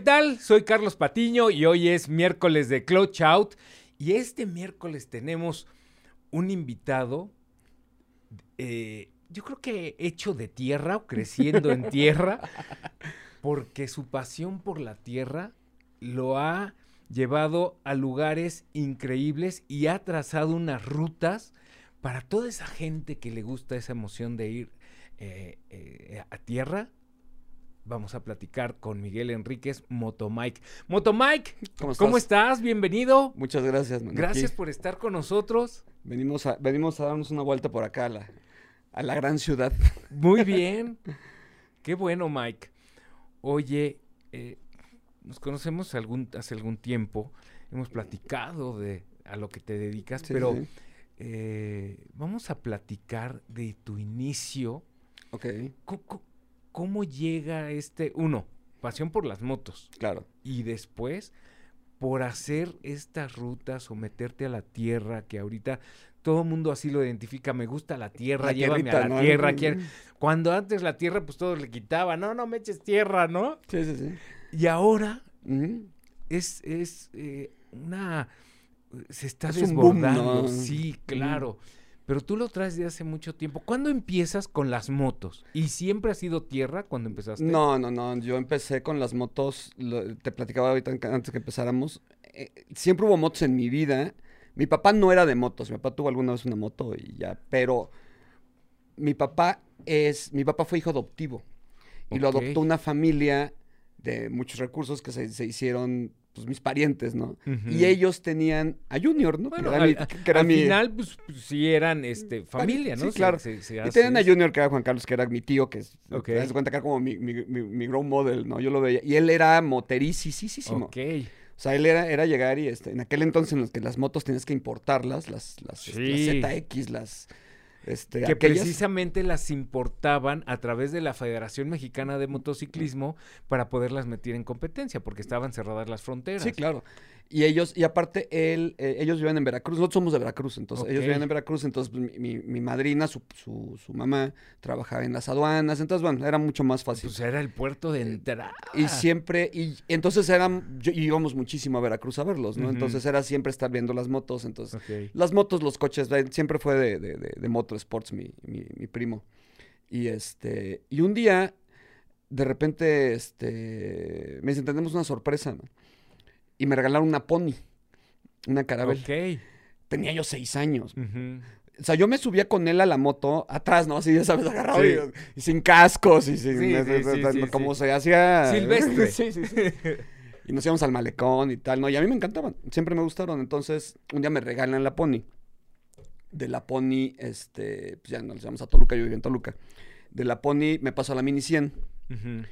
¿qué tal? Soy Carlos Patiño y hoy es miércoles de Clutch Out. Y este miércoles tenemos un invitado, eh, yo creo que hecho de tierra o creciendo en tierra, porque su pasión por la tierra lo ha llevado a lugares increíbles y ha trazado unas rutas para toda esa gente que le gusta esa emoción de ir eh, eh, a tierra vamos a platicar con Miguel Enríquez, Motomike. Motomike, ¿cómo estás? ¿cómo estás? Bienvenido. Muchas gracias. Man. Gracias por estar con nosotros. Venimos a, venimos a darnos una vuelta por acá a la, a la gran ciudad. Muy bien. Qué bueno, Mike. Oye, eh, nos conocemos algún, hace algún tiempo, hemos platicado de a lo que te dedicas, sí, pero sí. Eh, vamos a platicar de tu inicio. Ok. ¿Cómo, cómo llega este, uno, pasión por las motos. Claro. Y después, por hacer estas rutas o meterte a la tierra, que ahorita todo el mundo así lo identifica, me gusta la tierra, la llévame a la ¿no? tierra. Cuando antes la tierra, pues todos le quitaba, no, no me eches tierra, ¿no? Sí, sí, sí. Y ahora uh -huh. es, es eh, una... Se está es desbordando, boom, ¿no? sí, claro. Uh -huh pero tú lo traes de hace mucho tiempo. ¿Cuándo empiezas con las motos? ¿Y siempre ha sido tierra cuando empezaste? No, no, no. Yo empecé con las motos, lo, te platicaba ahorita antes que empezáramos. Eh, siempre hubo motos en mi vida. Mi papá no era de motos. Mi papá tuvo alguna vez una moto y ya. Pero mi papá es, mi papá fue hijo adoptivo. Y okay. lo adoptó una familia de muchos recursos que se, se hicieron pues mis parientes, ¿no? Uh -huh. Y ellos tenían a Junior, ¿no? Bueno, que era al, mi, que era al mi... final, pues, pues, sí eran este, familia, ¿no? Sí, claro. Se, se, se y tenían a Junior, que era Juan Carlos, que era mi tío, que es, okay. te das cuenta que era como mi, mi, mi, mi grown model, ¿no? Yo lo veía. Y él era moterísimo. Ok. O sea, él era, era llegar y este, en aquel entonces en los que las motos tenías que importarlas, las, las, sí. las ZX, las... Este, que aquellas... precisamente las importaban a través de la Federación Mexicana de Motociclismo para poderlas meter en competencia, porque estaban cerradas las fronteras. Sí, claro. Y ellos, y aparte, él, eh, ellos viven en Veracruz, nosotros somos de Veracruz, entonces okay. ellos viven en Veracruz, entonces mi, mi, mi madrina, su, su, su, mamá, trabajaba en las aduanas, entonces bueno, era mucho más fácil. Pues era el puerto de entrada. Y siempre, y entonces eran, yo, íbamos muchísimo a Veracruz a verlos, ¿no? Uh -huh. Entonces era siempre estar viendo las motos, entonces okay. las motos, los coches, siempre fue de, de, de, de Motorsports mi, mi, mi primo. Y este, y un día, de repente, este, me dicen, tenemos una sorpresa, ¿no? Y me regalaron una pony, una carabel. Ok. Tenía yo seis años. Uh -huh. O sea, yo me subía con él a la moto, atrás, ¿no? Así, ya sabes, agarrado sí. y, y, sin cascos y sin... Sí, sí, como se hacía... Silvestre. sí, sí, sí. y nos íbamos al malecón y tal, ¿no? Y a mí me encantaban, siempre me gustaron. Entonces, un día me regalan la pony. De la pony, este, pues ya nos llevamos a Toluca, yo vivía en Toluca. De la pony me paso a la mini 100, uh -huh.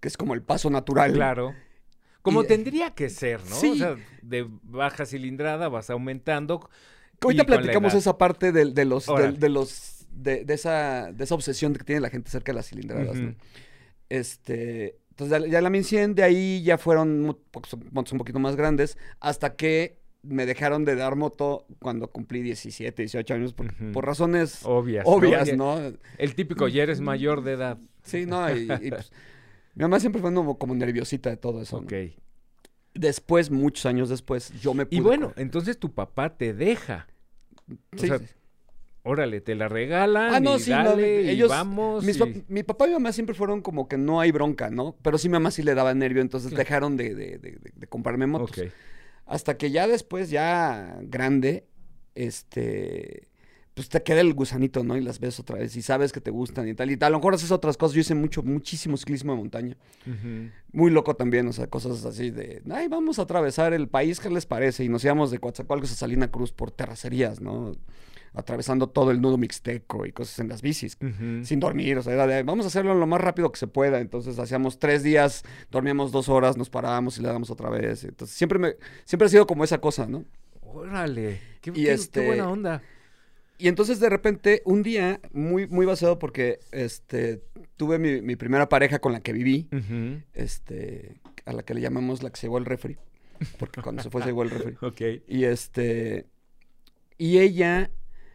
que es como el paso natural. Claro. Como y, tendría que ser, ¿no? Sí. O sea, de baja cilindrada vas aumentando. Ahorita platicamos esa parte de, de los, de, de, los, de, de, esa, de esa obsesión que tiene la gente cerca de las cilindradas, uh -huh. ¿no? Este, entonces ya, la 1100, de ahí ya fueron motos un poquito más grandes, hasta que me dejaron de dar moto cuando cumplí 17, 18 años, por, uh -huh. por razones obvias, obvias ¿no? ¿no? El típico, ya eres mayor de edad. Sí, no, y, y pues, mi mamá siempre fue como, como nerviosita de todo eso. Ok. ¿no? Después, muchos años después, yo me pude Y bueno, correr. entonces tu papá te deja. O sí, sea, sí. órale, te la regalan ah, no, y sí, dale, no, ellos, vamos. Mis, y... Mi papá y mi mamá siempre fueron como que no hay bronca, ¿no? Pero sí mi mamá sí le daba nervio, entonces claro. dejaron de, de, de, de, comprarme motos. Okay. Hasta que ya después, ya grande, este pues te queda el gusanito, ¿no? Y las ves otra vez y sabes que te gustan y tal. Y tal. a lo mejor haces otras cosas. Yo hice mucho, muchísimo ciclismo de montaña. Uh -huh. Muy loco también, o sea, cosas así de, ay, vamos a atravesar el país, ¿qué les parece? Y nos íbamos de Coatzacoalcos a Salina Cruz por terracerías, ¿no? Atravesando todo el nudo mixteco y cosas en las bicis, uh -huh. sin dormir, o sea, era de, vamos a hacerlo lo más rápido que se pueda. Entonces hacíamos tres días, dormíamos dos horas, nos parábamos y le damos otra vez. Entonces siempre me, siempre ha sido como esa cosa, ¿no? Órale, qué, y qué, este, qué buena onda. Y entonces de repente, un día, muy, muy basado porque este, tuve mi, mi primera pareja con la que viví, uh -huh. este, a la que le llamamos la que se llevó el refri, porque cuando se fue se llevó el refri. ok. Y este, y ella,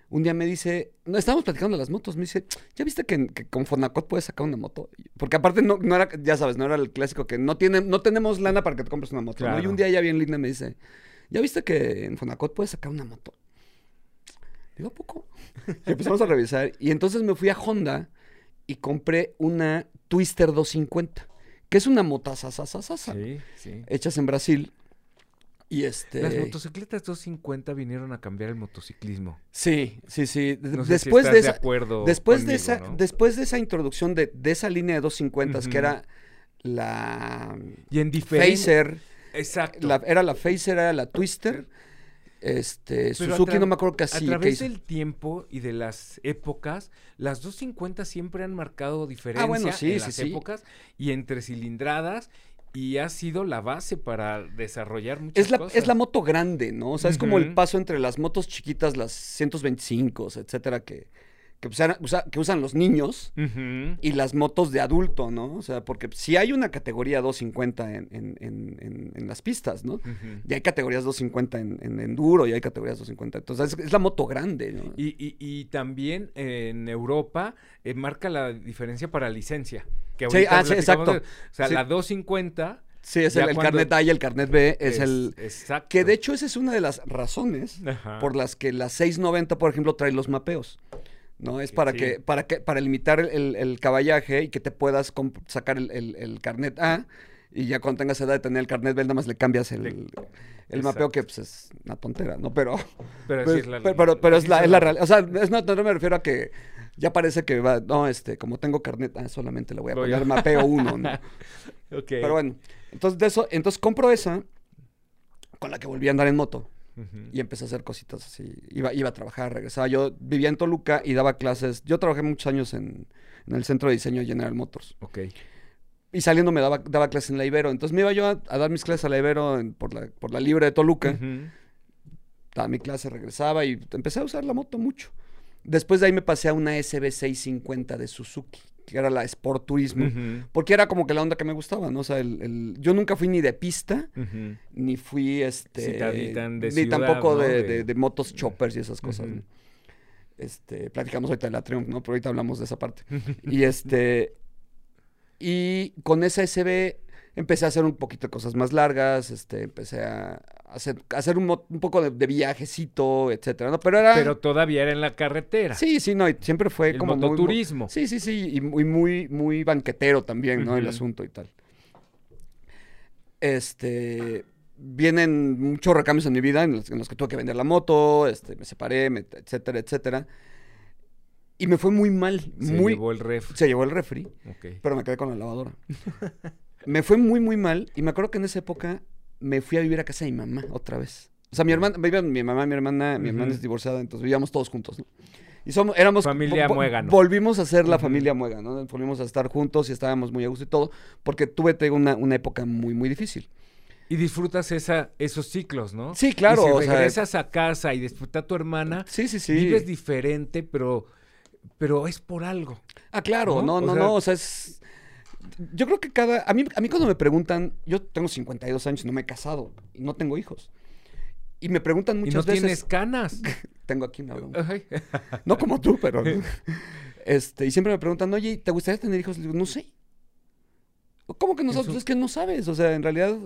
un día me dice, no, estábamos platicando de las motos, me dice, ¿ya viste que, que con Fonacot puedes sacar una moto? Porque aparte no, no era, ya sabes, no era el clásico que no tiene, no tenemos lana para que te compres una moto. ¿no? Y un día ella bien linda me dice, ¿ya viste que en Fonacot puedes sacar una moto? Digo, ¿a poco? Y empezamos a revisar. Y entonces me fui a Honda y compré una Twister 250, que es una motasasasasa, Sí, sí. hechas en Brasil. Y este... Las motocicletas 250 vinieron a cambiar el motociclismo. Sí, sí, sí. No sé después de de esa, acuerdo después de esa, ¿no? después de esa introducción de, de esa línea de 250 que Ujú. era la Y en diferente... Phaser, Exacto. la- era la Phaser, era la Twister, este, Pero a Suzuki no me acuerdo que A así, que través del tiempo y de las épocas, las 250 siempre han marcado diferencia Ah, bueno, sí, en sí, las sí. épocas y entre cilindradas y ha sido la base para desarrollar muchas Es la, cosas. es la moto grande, ¿no? O sea, es como el paso entre las motos chiquitas, las 125, etcétera, que, que, usan, usa- que usan los niños. Y las motos de adulto, ¿no? O sea, porque si hay una categoría 250 en, en, en, en- en las pistas, ¿no? Ujú. Y hay categorías 250 en, en enduro y hay categorías 250. Entonces, es, es la moto grande, ¿no? Y, y- y también eh, en Europa eh, marca la diferencia para licencia. Que Sí, ah, sí, exacto. de- o sea, Sí. la 250 sí, es el, el cuando- carnet A y el carnet B es, el... Exacto. Que de hecho esa es una de las razones Ajá. por las que la 690, por ejemplo, trae los mapeos. ¿No? Es para sí. que, para que, para limitar el, el- caballaje y que te puedas sacar el, el- el carnet A y ya cuando tengas edad de tener el carnet B, nada más le cambias el, mapeo que pues, es una tontera, ¿no? Pero, Pero, Pues, es la- pero, pero- pero es la, es la realidad. O sea, es, no, no me refiero a que ya parece que va, no, este, como tengo carnet, ah, solamente le voy a poner mapeo uno, ¿no? Ok. Pero bueno, entonces de eso, entonces compro esa con la que volví a andar en moto Y empecé a hacer cositas así. Iba, iba a trabajar, regresaba. Yo vivía en Toluca y daba clases. Yo trabajé muchos años en, en el centro de diseño de General Motors. Ok. Y saliendo me daba, daba clases en la Ibero. Entonces me iba yo a, a dar mis clases a la Ibero en- por, la, por la libre de Toluca. Daba mi clase, regresaba y empecé a usar la moto mucho. Después de ahí me pasé a una SB650 de Suzuki, que era la Sport Turismo, porque era como que la onda que me gustaba, ¿no? O sea, el, el- yo nunca fui ni de pista, ni fui, este, de ni tampoco ¿no? de, De- de- motos choppers y esas cosas. Este, platicamos ahorita de la Triumph, ¿no? Pero ahorita hablamos de esa parte. Y este, y con esa SB empecé a hacer un poquito de cosas más largas, este, empecé a hacer, a hacer un, un poco de, de viajecito, etcétera, ¿no? Pero era... Pero todavía era en la carretera. Sí, sí, no, y siempre fue El como muy... mototurismo. Sí, sí, sí, y muy, muy, muy banquetero también, ¿no? El Ujú. asunto y tal. Este, vienen muchos recambios en mi vida en los, en los que tuve que vender la moto, este, me separé, me- etcétera, etcétera. Y me fue muy mal, Se muy... llevó el ref. Se llevó el refri, Ok. pero me quedé con la lavadora. me fue muy, muy mal. Y me acuerdo que en esa época me fui a vivir a casa de mi mamá otra vez. O sea, mi hermana, mi mamá, mi hermana, mi hermana es divorciada, entonces vivíamos todos juntos, ¿no? Y somos, éramos... Familia vo- vo- Muégano. Volvimos a ser la familia Muégano, ¿no? Volvimos a estar juntos y estábamos muy a gusto y todo, porque tuve una, una época muy, muy difícil. Y disfrutas esa, esos ciclos, ¿no? Sí, claro, Y o si sea- regresas a casa y disfrutas a tu hermana, Sí, sí, sí. vives diferente, pero, pero es por algo. Ah, claro, ¿no? no, O no, sea- no, o sea, es... Yo creo que cada... A mí, a mí cuando me preguntan, yo tengo 52 años y no me he casado y no tengo hijos. Y me preguntan y muchas no veces... tienes canas. Tengo aquí una broma. No como tú, pero... Este, y siempre me preguntan, oye, ¿te gustaría tener hijos? Le digo, no sé. ¿Cómo que no sabes? Eso- Pues es que no sabes. O sea, en realidad...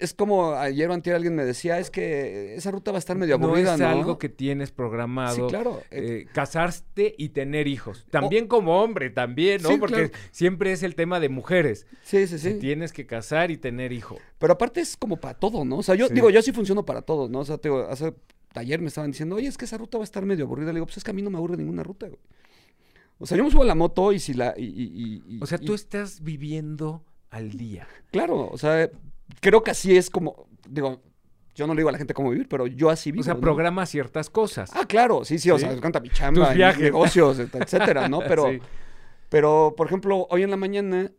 Es como ayer o antier alguien me decía, es que esa ruta va a estar medio no aburrida, es ¿no? algo que tienes programado. Sí, claro. eh, casarte y tener hijos. También como hombre, también, ¿no? Sí, Porque claro. siempre es el tema de mujeres. sí, sí, sí. Tienes que casar y tener hijo. Pero aparte es como para todo, ¿no? O sea, yo Sí. digo, yo sí funciono para todo, ¿no? O sea, digo, hace ayer me estaban diciendo, oye, es que esa ruta va a estar medio aburrida. Le digo, pues es que a mí no me aburre ninguna ruta, güey. O sea, yo me subo a la moto y si la... Y, y- y- y- O sea, tú estás viviendo al día. Claro, o sea, creo que así es como... Digo, yo no le digo a la gente cómo vivir, pero yo así vivo. O sea, ¿no? programa ciertas cosas. Ah, claro, sí, sí, o sea, me encanta mi chamba, Tus mis viajes. negocios, et- etcétera, ¿no? Pero, Sí. pero, por ejemplo, hoy en la mañana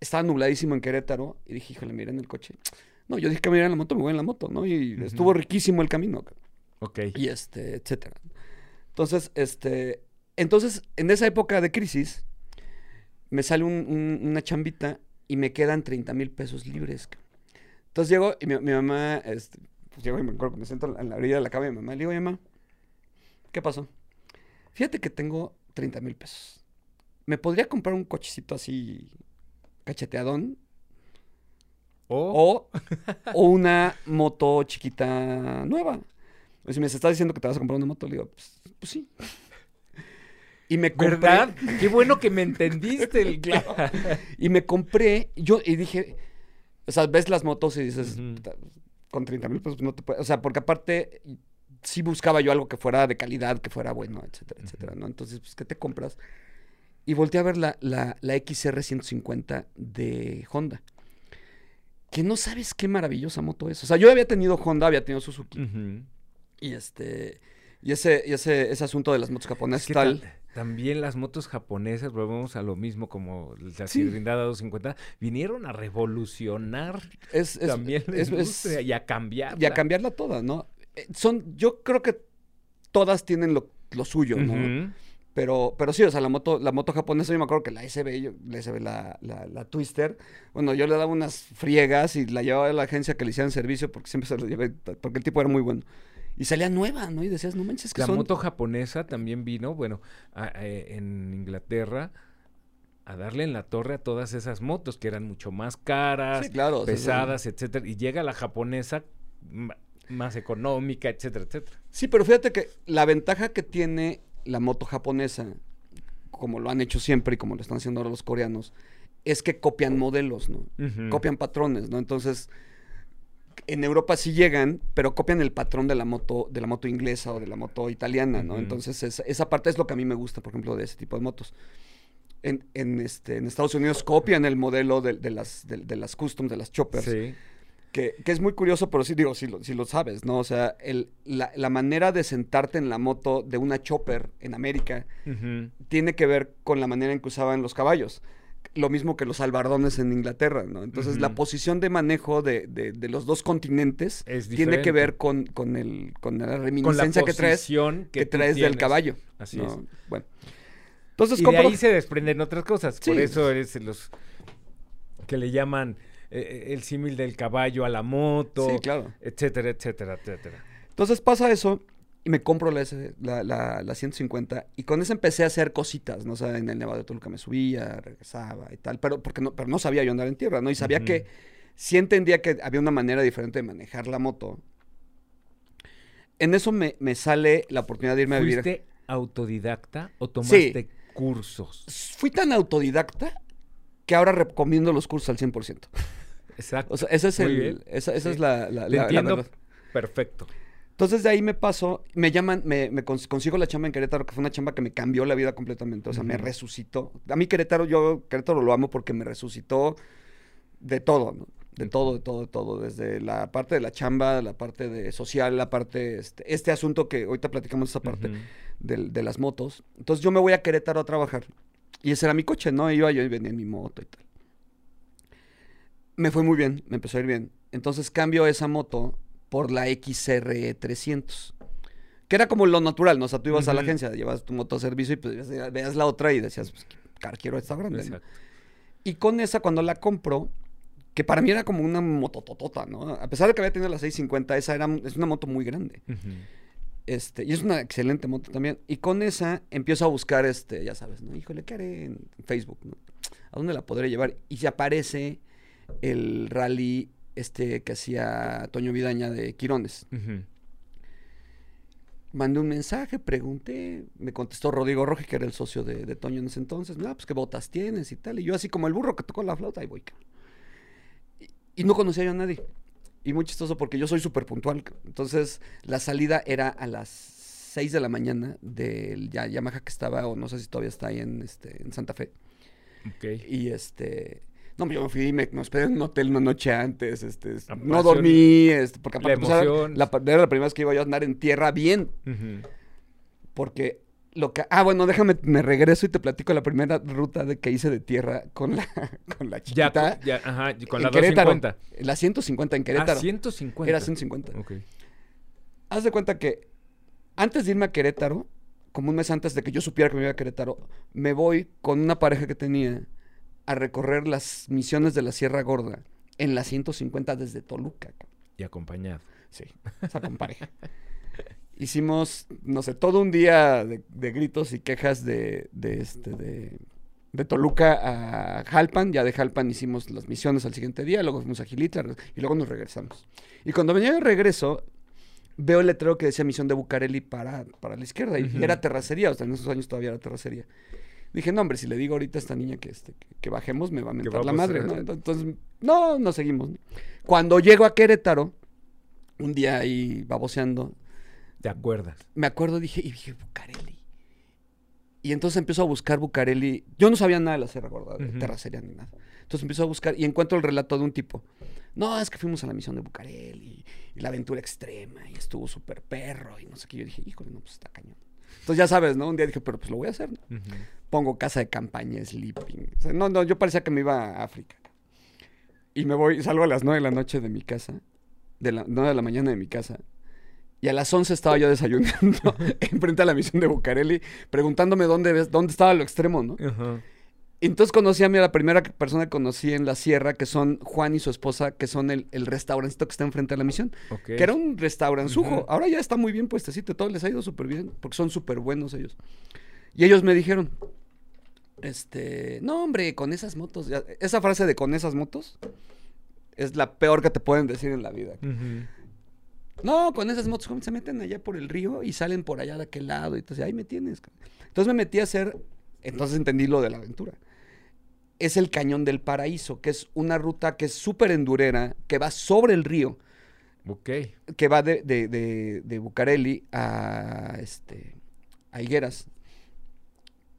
estaba nubladísimo en Querétaro y dije, híjole, miré en el coche. No, yo dije que me iba en la moto, me voy en la moto, ¿no? Y estuvo riquísimo el camino. Ok. y este, etcétera. Entonces, este, entonces, en esa época de crisis, me sale un- un- una chambita y me quedan 30 mil pesos libres. Entonces llego y mi, mi mamá, este, pues llego y me acuerdo que me siento en la orilla de la cama de mi mamá, le digo, "Oye, mamá, ¿Qué pasó? Fíjate que tengo 30 mil pesos. ¿Me podría comprar un cochecito así cacheteadón? O, O, una moto chiquita nueva. O si me estás diciendo que te vas a comprar una moto, le digo, pues, pues sí. Y me compré, ¿verdad? Qué bueno que me entendiste. el- Claro. Y me compré, yo, y dije, o sea, ves las motos y dices, Ujú. "Puta, con 30 mil pesos no te puedes, o sea, porque aparte sí buscaba yo algo que fuera de calidad, que fuera bueno, etcétera, etcétera, ¿no? Entonces, pues, ¿qué te compras? Y volteé a ver la, la, la XR 150 de Honda. Que no sabes qué maravillosa moto es. O sea, yo había tenido Honda, había tenido Suzuki. Y este. Y ese, y ese, ese asunto de las motos Es japonesas que tal. Ta- también las motos japonesas, volvemos a lo mismo como la Sí. cilindrada 250, vinieron a revolucionar Es, es- también la es- industria y a cambiarla. y a cambiarla toda, ¿no? Eh, Son, yo creo que todas tienen lo, lo suyo, ¿no? Pero, pero sí, o sea, la moto, la moto japonesa, yo me acuerdo que la SB, yo- la SB, la, la, la Twister, bueno, yo le daba unas friegas y la llevaba a la agencia que le hicieran servicio porque siempre se la llevé, porque el tipo era muy bueno. Y salía nueva, ¿no? Y decías, no manches, que La son... moto japonesa también vino, bueno, a- a- en Inglaterra a darle en la torre a todas esas motos que eran mucho más caras, Sí, claro. pesadas, etcétera, y llega la japonesa más económica, etcétera, etcétera. Sí, pero fíjate que la ventaja que tiene la moto japonesa, como lo han hecho siempre y como lo están haciendo ahora los coreanos, es que copian modelos, ¿no? Copian patrones, ¿no? Entonces, en Europa sí llegan, pero copian el patrón de la moto, de la moto inglesa o de la moto italiana, ¿no? Ujú. Entonces, esa, esa parte es lo que a mí me gusta, por ejemplo, de ese tipo de motos. En, en, este, en Estados Unidos copian el modelo de, de las, de, de las customs, de las choppers, Sí. que, que es muy curioso, pero sí digo, si lo, si lo sabes, ¿no? O sea, el, la, la manera de sentarte en la moto de una chopper en América Ujú. tiene que ver con la manera en que usaban los caballos. Lo mismo que los albardones en Inglaterra, ¿no? Entonces, la posición de manejo de, de- de los dos continentes Es tiene que ver con, con, el, con la Con la reminiscencia que traes, que del caballo. Así ¿no? es. Bueno. Entonces, Y de ahí se desprenden otras cosas. Por eso eres los que le llaman eh, el símil del caballo a la moto, Sí, claro. etcétera, etcétera, etcétera. Entonces pasa eso y me compro la, la, la, la 150 y con eso empecé a hacer cositas, ¿no? O sea, en el Nevado de Toluca me subía, regresaba y tal, pero, porque no, pero no sabía yo andar en tierra, ¿no? Y sabía que sí entendía que había una manera diferente de manejar la moto. En eso me, me sale la oportunidad de irme a vivir. ¿Fuiste autodidacta o tomaste cursos? Fui tan autodidacta que ahora recomiendo los cursos al 100%. Exacto. O sea, ese es Muy el, bien. esa, esa Sí. es la, la, la- la entiendo verdad. perfecto. Entonces de ahí me paso, me llaman, me, me cons- consigo la chamba en Querétaro, que fue una chamba que me cambió la vida completamente, o sea, me resucitó. A mí Querétaro, yo Querétaro lo amo porque me resucitó de todo, ¿no? De todo, de todo, de todo, desde la parte de la chamba, la parte de social, la parte, este, este asunto que ahorita platicamos esa parte de, las motos. Entonces yo me voy a Querétaro a trabajar y ese era mi coche, ¿no? Iba yo y venía en mi moto y tal. Me fue muy bien, me empezó a ir bien. Entonces cambio esa moto por la XR 300. Que era como lo natural, ¿no? O sea, tú ibas a la agencia, llevas tu moto a servicio y pues veías, la otra y decías, pues, car, quiero esta grande. Y con esa, cuando la compro, que para mí era como una motototota, ¿no? A pesar de que había tenido la 650, esa era, es una moto muy grande. Este, y es una excelente moto también. Y con esa empiezo a buscar, este, ya sabes, ¿no? Híjole, ¿qué haré en Facebook? no? ¿A dónde la podré llevar? Y se aparece el rally este que hacía Toño Vidaña de Quirones. Mandé un mensaje, pregunté, me contestó Rodrigo Roji, que era el socio de, de Toño en ese entonces. Ah, pues qué botas tienes y tal. Y yo así como el burro que tocó la flauta, ahí voy. Y, y no conocía yo a nadie. Y muy chistoso porque yo soy súper puntual. Entonces, la salida era a las 6 de la mañana del ya, Yamaha que estaba, o no sé si todavía está ahí en, este, en Santa Fe. Ok. Y este... No, yo me fui y me, me hospedé en un hotel una noche antes, este, La no dormí, este, porque la aparte, pues, era emoción. la, era la primera vez que iba yo a andar en tierra bien, porque lo que... Ah, bueno, déjame, me regreso y te platico la primera ruta de que hice de tierra con la, con la Ya, chiquita. ya, ajá, con en la Querétaro. 250. La 150 en Querétaro. Ah, 150. Era 150. Ok. Haz de cuenta que antes de irme a Querétaro, como un mes antes de que yo supiera que me iba a Querétaro, me voy con una pareja que tenía a recorrer las misiones de la Sierra Gorda en la 150 desde Toluca. Y acompañado. Sí, con pareja. hicimos, no sé, todo un día de, de gritos y quejas de, de, este, de, de Toluca a Jalpan. Ya de Jalpan hicimos las misiones al siguiente día, luego fuimos a Gilitla y luego nos regresamos. Y cuando venía de regreso, veo el letrero que decía misión de Bucareli para, para la izquierda. Y era terracería, o sea, en esos años todavía era terracería. Dije, no, hombre, si le digo ahorita a esta niña que, este, que, que bajemos, me va a mentar va la madre, pasar? ¿no? Entonces, no, no seguimos. ¿no? Cuando llego a Querétaro, un día ahí baboseando, ¿Te acuerdas? me acuerdo, dije, y dije, Bucareli. Y entonces empiezo a buscar Bucareli. Yo no sabía nada de la Sierra Gorda, de Ujú. terracería ni nada. Entonces empiezo a buscar y encuentro el relato de un tipo. No, es que fuimos a la misión de Bucareli y la aventura extrema y estuvo súper perro y no sé qué. Yo dije, híjole, no, pues está cañón. Entonces ya sabes, ¿no? Un día dije, pero pues lo voy a hacer. ¿no? Pongo casa de campaña, sleeping. O sea, no, no, yo parecía que me iba a África. Y me voy, salgo a las 9 de la noche de mi casa, de la 9 de la mañana de mi casa. Y a las 11 estaba yo desayunando enfrente a la misión de Bucareli, preguntándome dónde, dónde estaba lo extremo, ¿no? Ajá. Entonces conocí a mí, a la primera persona que conocí en la sierra, que son Juan y su esposa, que son el, el restaurancito que está enfrente de la misión. Que era un restauranzujo. Ujú. Ahora ya está muy bien puestecito, todo les ha ido súper bien, porque son súper buenos ellos. Y ellos me dijeron, este, no hombre, con esas motos, ya- esa frase de con esas motos es la peor que te pueden decir en la vida. No, con esas motos ¿cómo se meten allá por el río y salen por allá de aquel lado. Y entonces, ahí me tienes. Entonces me metí a hacer, entonces entendí lo de la aventura. Es el Cañón del Paraíso, que es una ruta que es súper endurera, que va sobre el río Ok. que va de, de, de, de Bucareli a, este, a Higueras.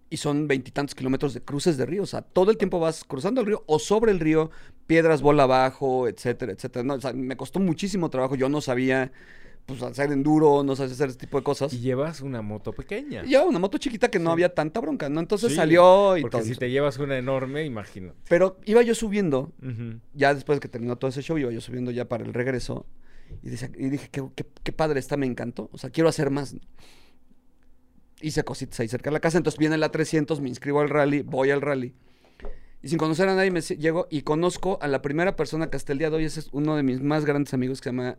Y son veintitantos kilómetros de cruces de río. O sea, todo el tiempo vas cruzando el río o sobre el río, piedras bola abajo, etcétera, etcétera. No, o sea, me costó muchísimo trabajo. Yo no sabía pues, hacer enduro, no sabía hacer ese tipo de cosas. Y llevas una moto pequeña. Y llevaba una moto chiquita que no Sí. había tanta bronca, ¿no? Entonces Sí, salió y Porque todo. si te llevas una enorme, imagínate. Pero iba yo subiendo ya después de que terminó todo ese show, iba yo subiendo ya para el regreso. Y, dije, qué, qué- qué padre está, me encantó. O sea, quiero hacer más. Hice cositas ahí cerca de la casa. Entonces viene la 300, me inscribo al rally, voy al rally. Y sin conocer a nadie me llego y conozco a la primera persona que hasta el día de hoy es uno de mis más grandes amigos que se llama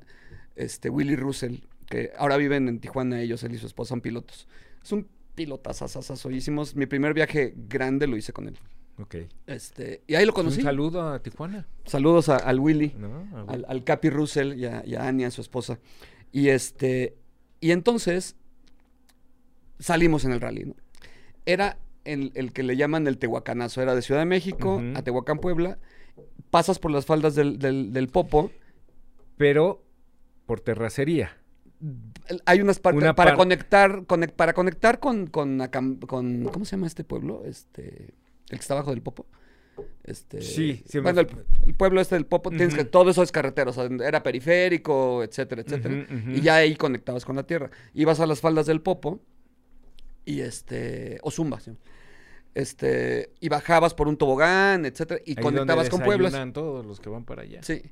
este, Willy Russell, que ahora viven en Tijuana, ellos, él y su esposa son pilotos. Es un pilotazazazazo. Hicimos mi primer viaje grande, lo hice con él. Ok. Este, y ahí lo conocí. Un saludo a Tijuana. Saludos a- al Willy ¿no? A- al, al Capi Russell y a, y a Ania, su esposa. Y este, y entonces salimos en el rally, ¿no? Era el, el que le llaman el Tehuacanazo, era de Ciudad de México a Tehuacán, Puebla, pasas por las faldas del, del- del Popo, Pero por terracería. hay unas partes Una para par- conectar, conec- para conectar con, con, ¿cómo se llama este pueblo? Este, el que está abajo del Popo. Este, Sí, me- bueno, el, el pueblo este del Popo, tienes que, todo eso es carretera, o sea, era periférico, etcétera, etcétera. Y ya ahí conectabas con la tierra. Ibas a las faldas del Popo y este, o Zumba, ¿sí? este, y bajabas por un tobogán, etcétera, y Ahí conectabas donde con desayunan todos los que van para allá. Sí.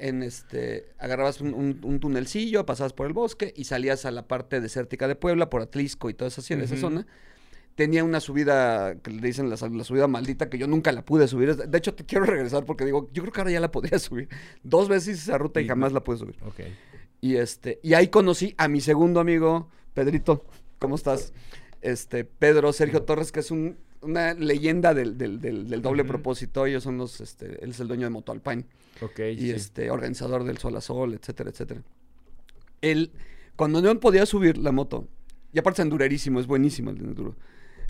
En En este, agarrabas un, un- un tunelcillo, pasabas por el bosque y salías a la parte desértica de Puebla, por Atlisco y toda esa, esa Ujú. zona. Tenía una subida que le dicen la, la subida maldita que yo nunca la pude subir. De hecho, te quiero regresar porque digo, yo creo que ahora ya la podría subir. Dos veces hice esa ruta y Y- jamás la pude subir. Ok. Y este, y ahí conocí a mi segundo amigo, Pedrito. ¿Cómo estás? Este, Pedro Sergio Torres, que es un- una leyenda del, del- del- del doble Ujú. propósito. Ellos son los, este, él es el dueño de Moto Alpine Ok. y sí. este, organizador del Sol a Sol, etcétera, etcétera. Él, cuando no podía subir la moto, y aparte es endurerísimo, es buenísimo el enduro,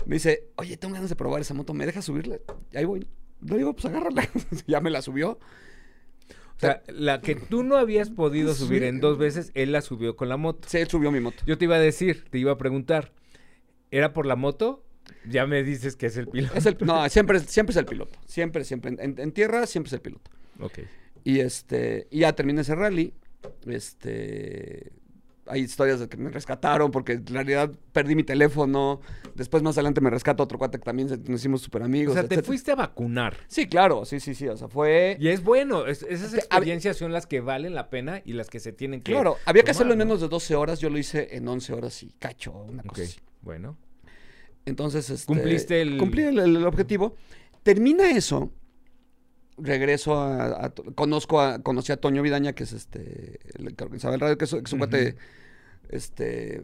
me dice, oye, tengo ganas de probar esa moto, ¿me dejas subirla? Y ahí voy. Le digo, pues agárrala. ya me la subió. O sea, la que tú no habías podido subir en dos veces, él la subió con la moto. Sí, él subió mi moto. Yo te iba a decir, te iba a preguntar, ¿era por la moto? Ya me dices que es el piloto. Es el- no, siempre, es- siempre es el piloto. Siempre, siempre. En, en tierra siempre es el piloto. Ok. Y este, y ya terminé ese rally. Este, hay historias de que me rescataron porque en realidad perdí mi teléfono. Después más adelante me rescata otro cuate que también nos hicimos súper O amigos. sea, te fuiste a vacunar. Sí, claro, sí, sí, sí. O sea, fue. Y es bueno, es- esas experiencias son las que valen la pena y las que se tienen que Claro, había que tomar, hacerlo en ¿no? menos de 12 horas. Yo lo hice en 11 horas y cacho, una cosa así. bueno. Entonces, este, Cumpliste el- Cumplí el, el objetivo. Termina eso. Regreso a, a- conozco a, conocí a Toño Vidaña, que es este, el que organizaba el radio, que es, que es un cuate este,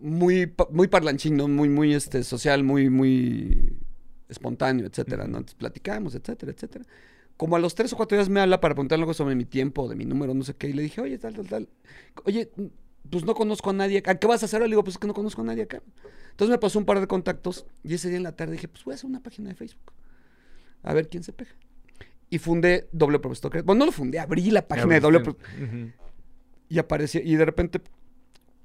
muy, muy parlanchín, ¿no? Muy, muy, este, social, muy, muy espontáneo, etcétera, ¿no? Entonces platicamos, etcétera, etcétera. Como a los tres o cuatro días me habla para preguntarle algo sobre mi tiempo, de mi número, no sé qué, y le dije, oye, tal, tal, tal. Oye, pues no conozco a nadie acá. ¿Qué vas a hacer? Le digo, pues es que no conozco a nadie acá. Entonces me pasó un par de contactos y ese día en la tarde dije, pues voy a hacer una página de Facebook. A ver quién se pega. Y fundé Doble Propósito Creativo. Bueno, no lo fundé, abrí la página de Doble Propósito. Ujú. Y apareció, y de repente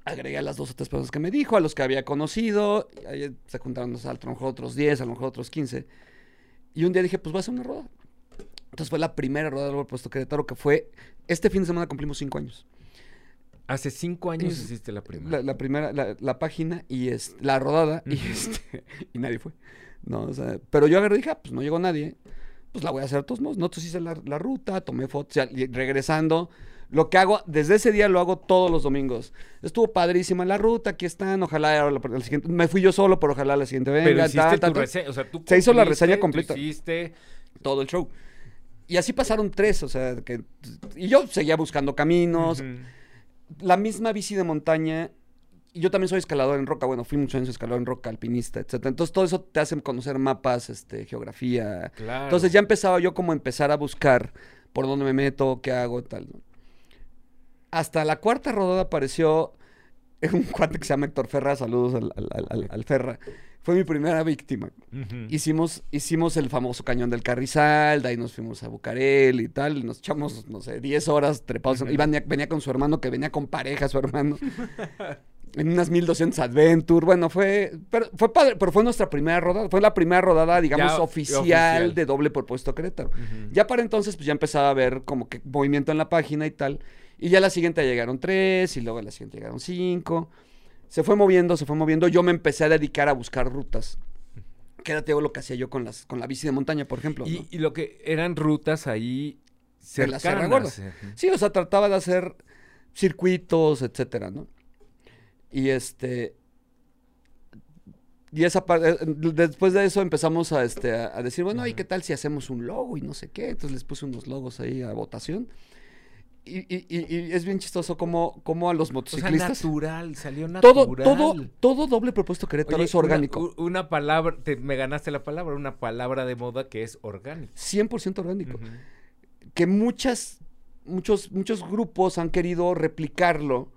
agregué a las dos o tres personas que me dijo, a los que había conocido. ahí se juntaron a lo mejor otros 10, a lo mejor otros 15. Y un día dije, pues voy a hacer una roda. Entonces fue la primera roda del Puesto Querétaro que fue. Este fin de semana cumplimos cinco años. Hace cinco años Es- hiciste la primera. La, la primera, la, la página y es, la rodada y, este, y nadie fue. No, o sea, pero yo agarré y dije, ah, pues no llegó nadie. Pues la voy a hacer de todos modos. No, entonces hice la, la ruta, tomé fotos, ya, y regresando. Lo que hago, desde ese día lo hago todos los domingos. Estuvo padrísima la ruta, aquí están, ojalá la, la siguiente. Me fui yo solo, pero ojalá la siguiente venga. Pero hiciste tal, tal, tu reseña, o sea, tú Se hizo la reseña completa. Hiciste, todo el show. Y así pasaron tres, o sea, que... Y yo seguía buscando caminos, Ujú. La misma bici de montaña. Y yo también soy escalador en roca. Bueno, fui muchos años escalador en roca, alpinista, etcétera. Entonces todo eso te hace conocer mapas, este, geografía. Claro. Entonces ya empezaba yo como a empezar a buscar por dónde me meto, qué hago, tal. ¿no? Hasta la cuarta rodada apareció un cuate que se llama Héctor Ferra. Saludos al, al- al- al- al Ferra. Fue mi primera víctima. Hicimos, hicimos el famoso cañón del Carrizal, de ahí nos fuimos a Bucarel y tal, y nos echamos, no sé, 10 horas trepados. Y venía, venía con su hermano, que venía con pareja, su hermano. en unas 1200 Adventure. Bueno, fue, pero fue padre, pero fue nuestra primera rodada. Fue la primera rodada, digamos, Ya, oficial, oficial. de doble propuesto Querétaro. Ya para entonces, pues ya empezaba a ver como que movimiento en la página y tal. Y ya la siguiente llegaron tres, y luego a la siguiente llegaron cinco. Se fue moviendo, se fue moviendo. Yo me empecé a dedicar a buscar rutas. Que era te digo, lo que hacía yo con, las, con la bici de montaña, por ejemplo. Y, ¿no? y lo que eran rutas ahí De la Sierra cercanas. Sí, o sea, trataba de hacer circuitos, etcétera, ¿no? Y este. Y esa parte, después de eso empezamos a, este, a, a decir, bueno, ¿y qué tal si hacemos un logo y no sé qué? Entonces les puse unos logos ahí a votación. Y, y- y- es bien chistoso como, como a los O sea, motociclistas. natural, salió todo, natural. todo, todo doble propuesto Querétaro Oye, es orgánico. Una, palabra, te- me ganaste la palabra, una palabra de moda que es orgánico. 100% orgánico. Que muchas, muchos, muchos grupos han querido replicarlo,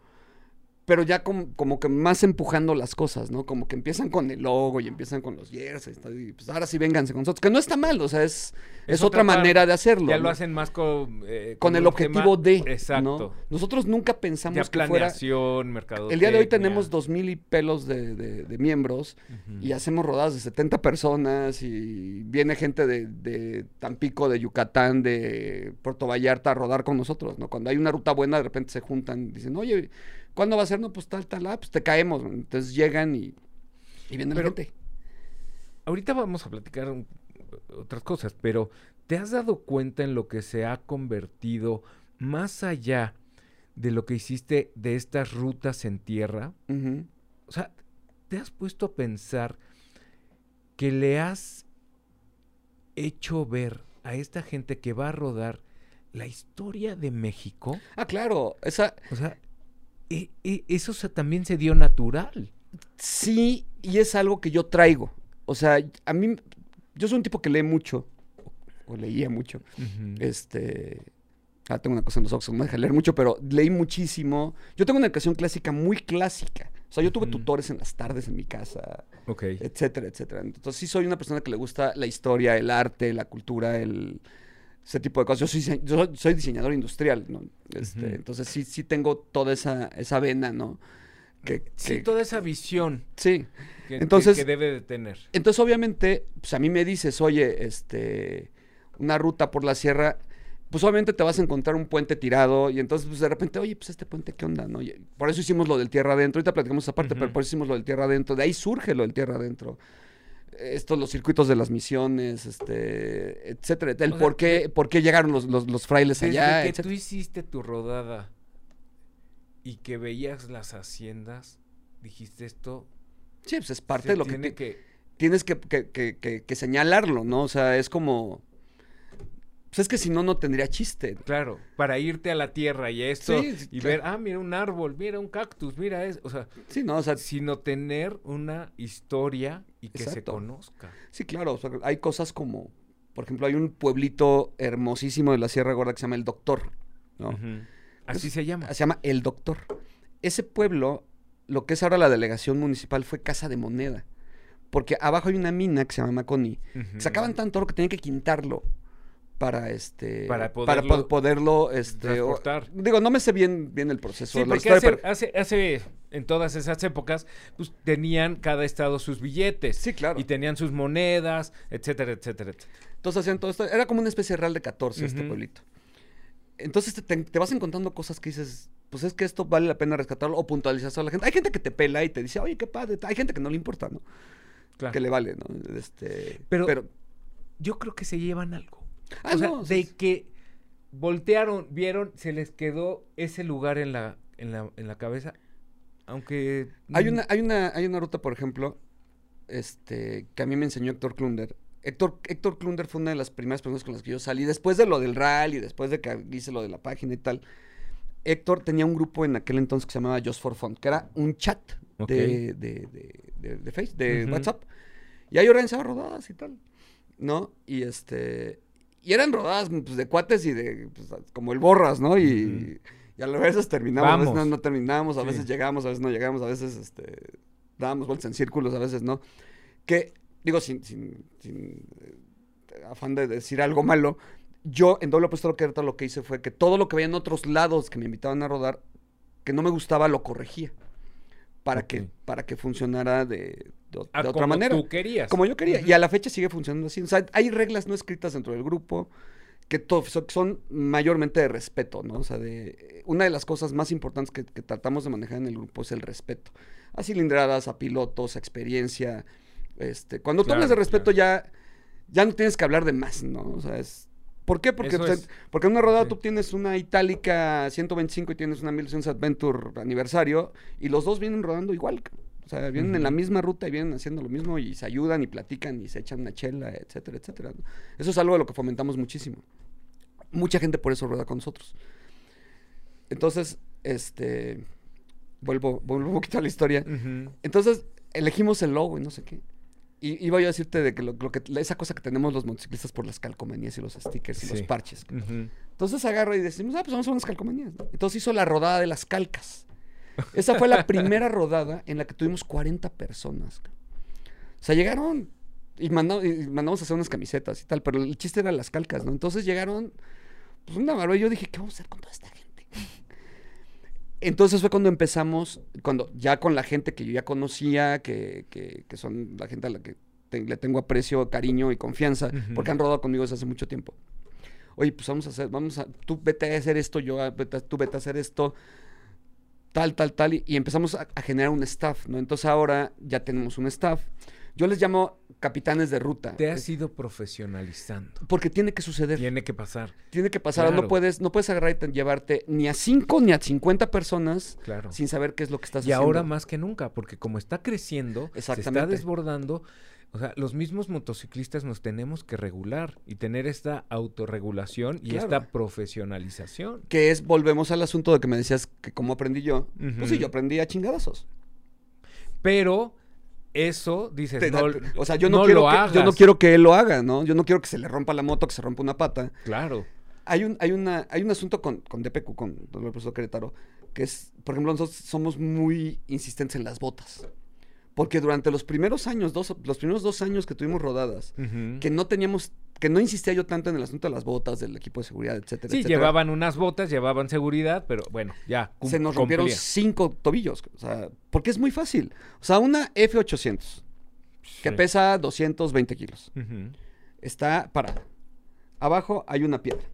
pero ya com- como que más empujando las cosas, ¿no? Como que empiezan con el logo y empiezan con los jerseys, y pues ahora sí vénganse con nosotros, que no está mal, o sea, es, es, Es otra, manera de hacerlo. Ya ¿no? lo hacen más con... eh, con el un objetivo tema- de, Exacto. ¿no? Nosotros nunca pensamos Ya que fuera... planeación. El día de hoy tenemos dos mil y pelos de, de- de miembros y hacemos rodadas de 70 personas y viene gente de, de Tampico, de Yucatán, de Puerto Vallarta a rodar con nosotros, ¿no? Cuando hay una ruta buena, de repente se juntan y dicen, oye, ¿cuándo va a ser? No, pues tal, tal, ah, pues te caemos. Entonces llegan y, y viene la gente. Ahorita vamos a platicar un- otras cosas, pero ¿te has dado cuenta en lo que se ha convertido más allá de lo que hiciste de estas rutas en tierra? O sea, ¿te has puesto a pensar que le has hecho ver a esta gente que va a rodar la historia de México? Ah, claro, esa... O sea, e- e- eso se- también se dio natural. Sí, y es algo que yo traigo. O sea, a mí, yo soy un tipo que lee mucho, o, leía mucho. Este. Ah, tengo una cosa en los ojos, no me deja leer mucho, pero leí muchísimo. Yo tengo una educación clásica muy clásica. O sea, yo tuve tutores en las tardes en mi casa, etcétera, etcétera. Entonces, sí soy una persona que le gusta la historia, el arte, la cultura, el ese tipo de cosas. Yo soy, yo diseñador industrial, ¿no? Este. Entonces, sí, sí tengo toda esa, esa vena, ¿no? Que, Sí, que- toda esa visión sí. que, Entonces- que debe de tener. Entonces, obviamente, pues a mí me dices, oye, este, una ruta por la sierra, pues obviamente te vas a encontrar un puente tirado y entonces, pues de repente, oye, pues este puente, ¿qué onda? ¿no? Y por eso hicimos lo del tierra adentro, ahorita platicamos esa parte, pero por eso hicimos lo del tierra adentro, de ahí surge lo del tierra adentro. Estos, los circuitos de las misiones, este, etcétera, el O sea, por, qué, por qué llegaron los, los, los frailes Desde allá, que etcétera. tú hiciste tu rodada y que veías las haciendas, dijiste esto. Sí, pues es parte de lo que, tiene ti- tienes que, que- que- que- que señalarlo, ¿no? O sea, es como... Pues es que si no, no tendría chiste. Claro, para irte a la tierra y esto, Sí, y claro. ver, ah, mira un árbol, mira un cactus, mira eso, o sea, Sí, no, o sea, sino tener una historia y que se conozca. sí, claro. o sea, hay cosas como, por ejemplo, hay un pueblito hermosísimo de la Sierra Gorda que se llama El Doctor, ¿no? Así se llama. Se llama El Doctor. Ese pueblo, lo que es ahora la delegación municipal, fue casa de moneda. Porque abajo hay una mina que se llama Maconi. Sacaban tanto oro que tenían que quintarlo para este Para po- poderlo poderlo este o- transportar. digo no me sé bien bien el proceso Sí, la porque historia, hace, pero- hace, hace- en todas esas épocas, pues tenían cada estado sus billetes. sí claro Y tenían sus monedas, etcétera, etcétera, etcétera. entonces hacían todo esto era como una especie de real de 14 este pueblito entonces te, te- te vas encontrando cosas que dices pues es que esto vale la pena rescatarlo o puntualizar a la gente hay gente que te pela y te dice oye qué padre hay gente que no le importa no Claro. que le vale no este Pero- pero Yo creo que se llevan algo. Ah, o sea, no, de que voltearon, vieron, se les quedó ese lugar en la, en la, en la cabeza. Aunque. Hay una, hay una, hay una ruta, por ejemplo, este, que a mí me enseñó Héctor Klunder. Héctor, Héctor Klunder fue una de las primeras personas con las que yo salí, después de lo del rally, después de que hice lo de la página y tal. Héctor tenía un grupo en aquel entonces que se llamaba Just for Fun, que era un chat de, de, de, de, de Face, de. WhatsApp. Y ahí organizaba rodadas y tal, ¿no? Y este, y eran rodadas pues, de cuates y de, pues, como el borras, ¿no? Y, y a veces terminamos, a veces no, no terminamos, a Sí. veces llegamos, a veces no llegamos, a veces este, dábamos vueltas en círculos, a veces no. Que, digo, sin, sin, sin, eh, afán de decir algo malo, yo en Doble Apostolo Querétaro lo que hice fue que todo lo que veía en otros lados que me invitaban a rodar, que no me gustaba, lo corregía. Para, que, para que funcionara de, de, ah, otra como manera. tú querías. Como yo quería. Y a la fecha sigue funcionando así. O sea, hay reglas no escritas dentro del grupo que son mayormente de respeto, ¿no? O sea, de, una de las cosas más importantes que, que tratamos de manejar en el grupo es el respeto. A cilindradas, a pilotos, a experiencia. Este, cuando tú hablas de Claro, respeto ya, ya no tienes que hablar de más, ¿no? O sea, es... ¿Por qué? Porque, Eso o sea, es. porque en una rodada Sí. tú tienes una Itálica 125 y tienes una 1200 Adventure aniversario y los dos vienen rodando igual. O sea, vienen en la misma ruta y vienen haciendo lo mismo y se ayudan y platican y se echan una chela, etcétera, etcétera. ¿no? Eso es algo de lo que fomentamos muchísimo. Mucha gente por eso rueda con nosotros. Entonces, este, vuelvo, vuelvo un poquito a la historia. Entonces, elegimos el logo y no sé qué. Y iba yo a decirte de que, lo, lo que esa cosa que tenemos los motociclistas por las calcomanías y los stickers y los parches. Entonces agarro y decimos, ah, pues vamos a unas calcomanías. ¿no? Entonces hizo la rodada de las calcas. Esa fue la primera rodada en la que tuvimos 40 personas. O sea, llegaron y, mandamos, y mandamos a hacer unas camisetas y tal, pero el chiste era las calcas, ¿no? Entonces llegaron, pues una y yo dije, ¿qué vamos a hacer con toda esta gente? Entonces fue cuando empezamos, cuando ya con la gente que yo ya conocía, que, que, que son la gente a la que te- le tengo aprecio, cariño y confianza, porque han rodado conmigo desde hace mucho tiempo. Oye, pues vamos a hacer, vamos a, tú vete a hacer esto, yo a- vete a- tú vete a hacer esto, tal, tal, tal, y, y empezamos a, a generar un staff, ¿no? Entonces ahora ya tenemos un staff. Yo les llamo capitanes de ruta. Te has ido profesionalizando. Porque tiene que suceder. Tiene que pasar. Tiene que pasar. No puedes, no puedes agarrar y te- llevarte ni a 5 ni a 50 personas Claro. sin saber qué es lo que estás Y haciendo. ahora más que nunca, porque como está creciendo, se está desbordando, o sea, los mismos motociclistas nos tenemos que regular y tener esta autorregulación y Claro. esta profesionalización. Que es, volvemos al asunto de que me decías que cómo aprendí yo. Pues sí, yo aprendí a chingadazos. Pero eso, dices, Te- no, o sea, yo no, no quiero lo que, yo no quiero que él lo haga, ¿no? Yo no quiero que se le rompa la moto, que se rompa una pata. Claro. Hay un, hay una, hay un asunto con, con DPQ, con el profesor Querétaro, que es, por ejemplo, nosotros somos muy insistentes en las botas. Porque durante los primeros años, dos, los primeros dos años que tuvimos rodadas, que no teníamos, que no insistía yo tanto en el asunto de las botas, del equipo de seguridad, etcétera, Sí, etcétera, llevaban unas botas, llevaban seguridad, pero bueno, ya. se nos rompieron cumplía. cinco tobillos. O sea, porque es muy fácil. O sea, una F800, que pesa 220 kilos, está parada. Abajo hay una piedra.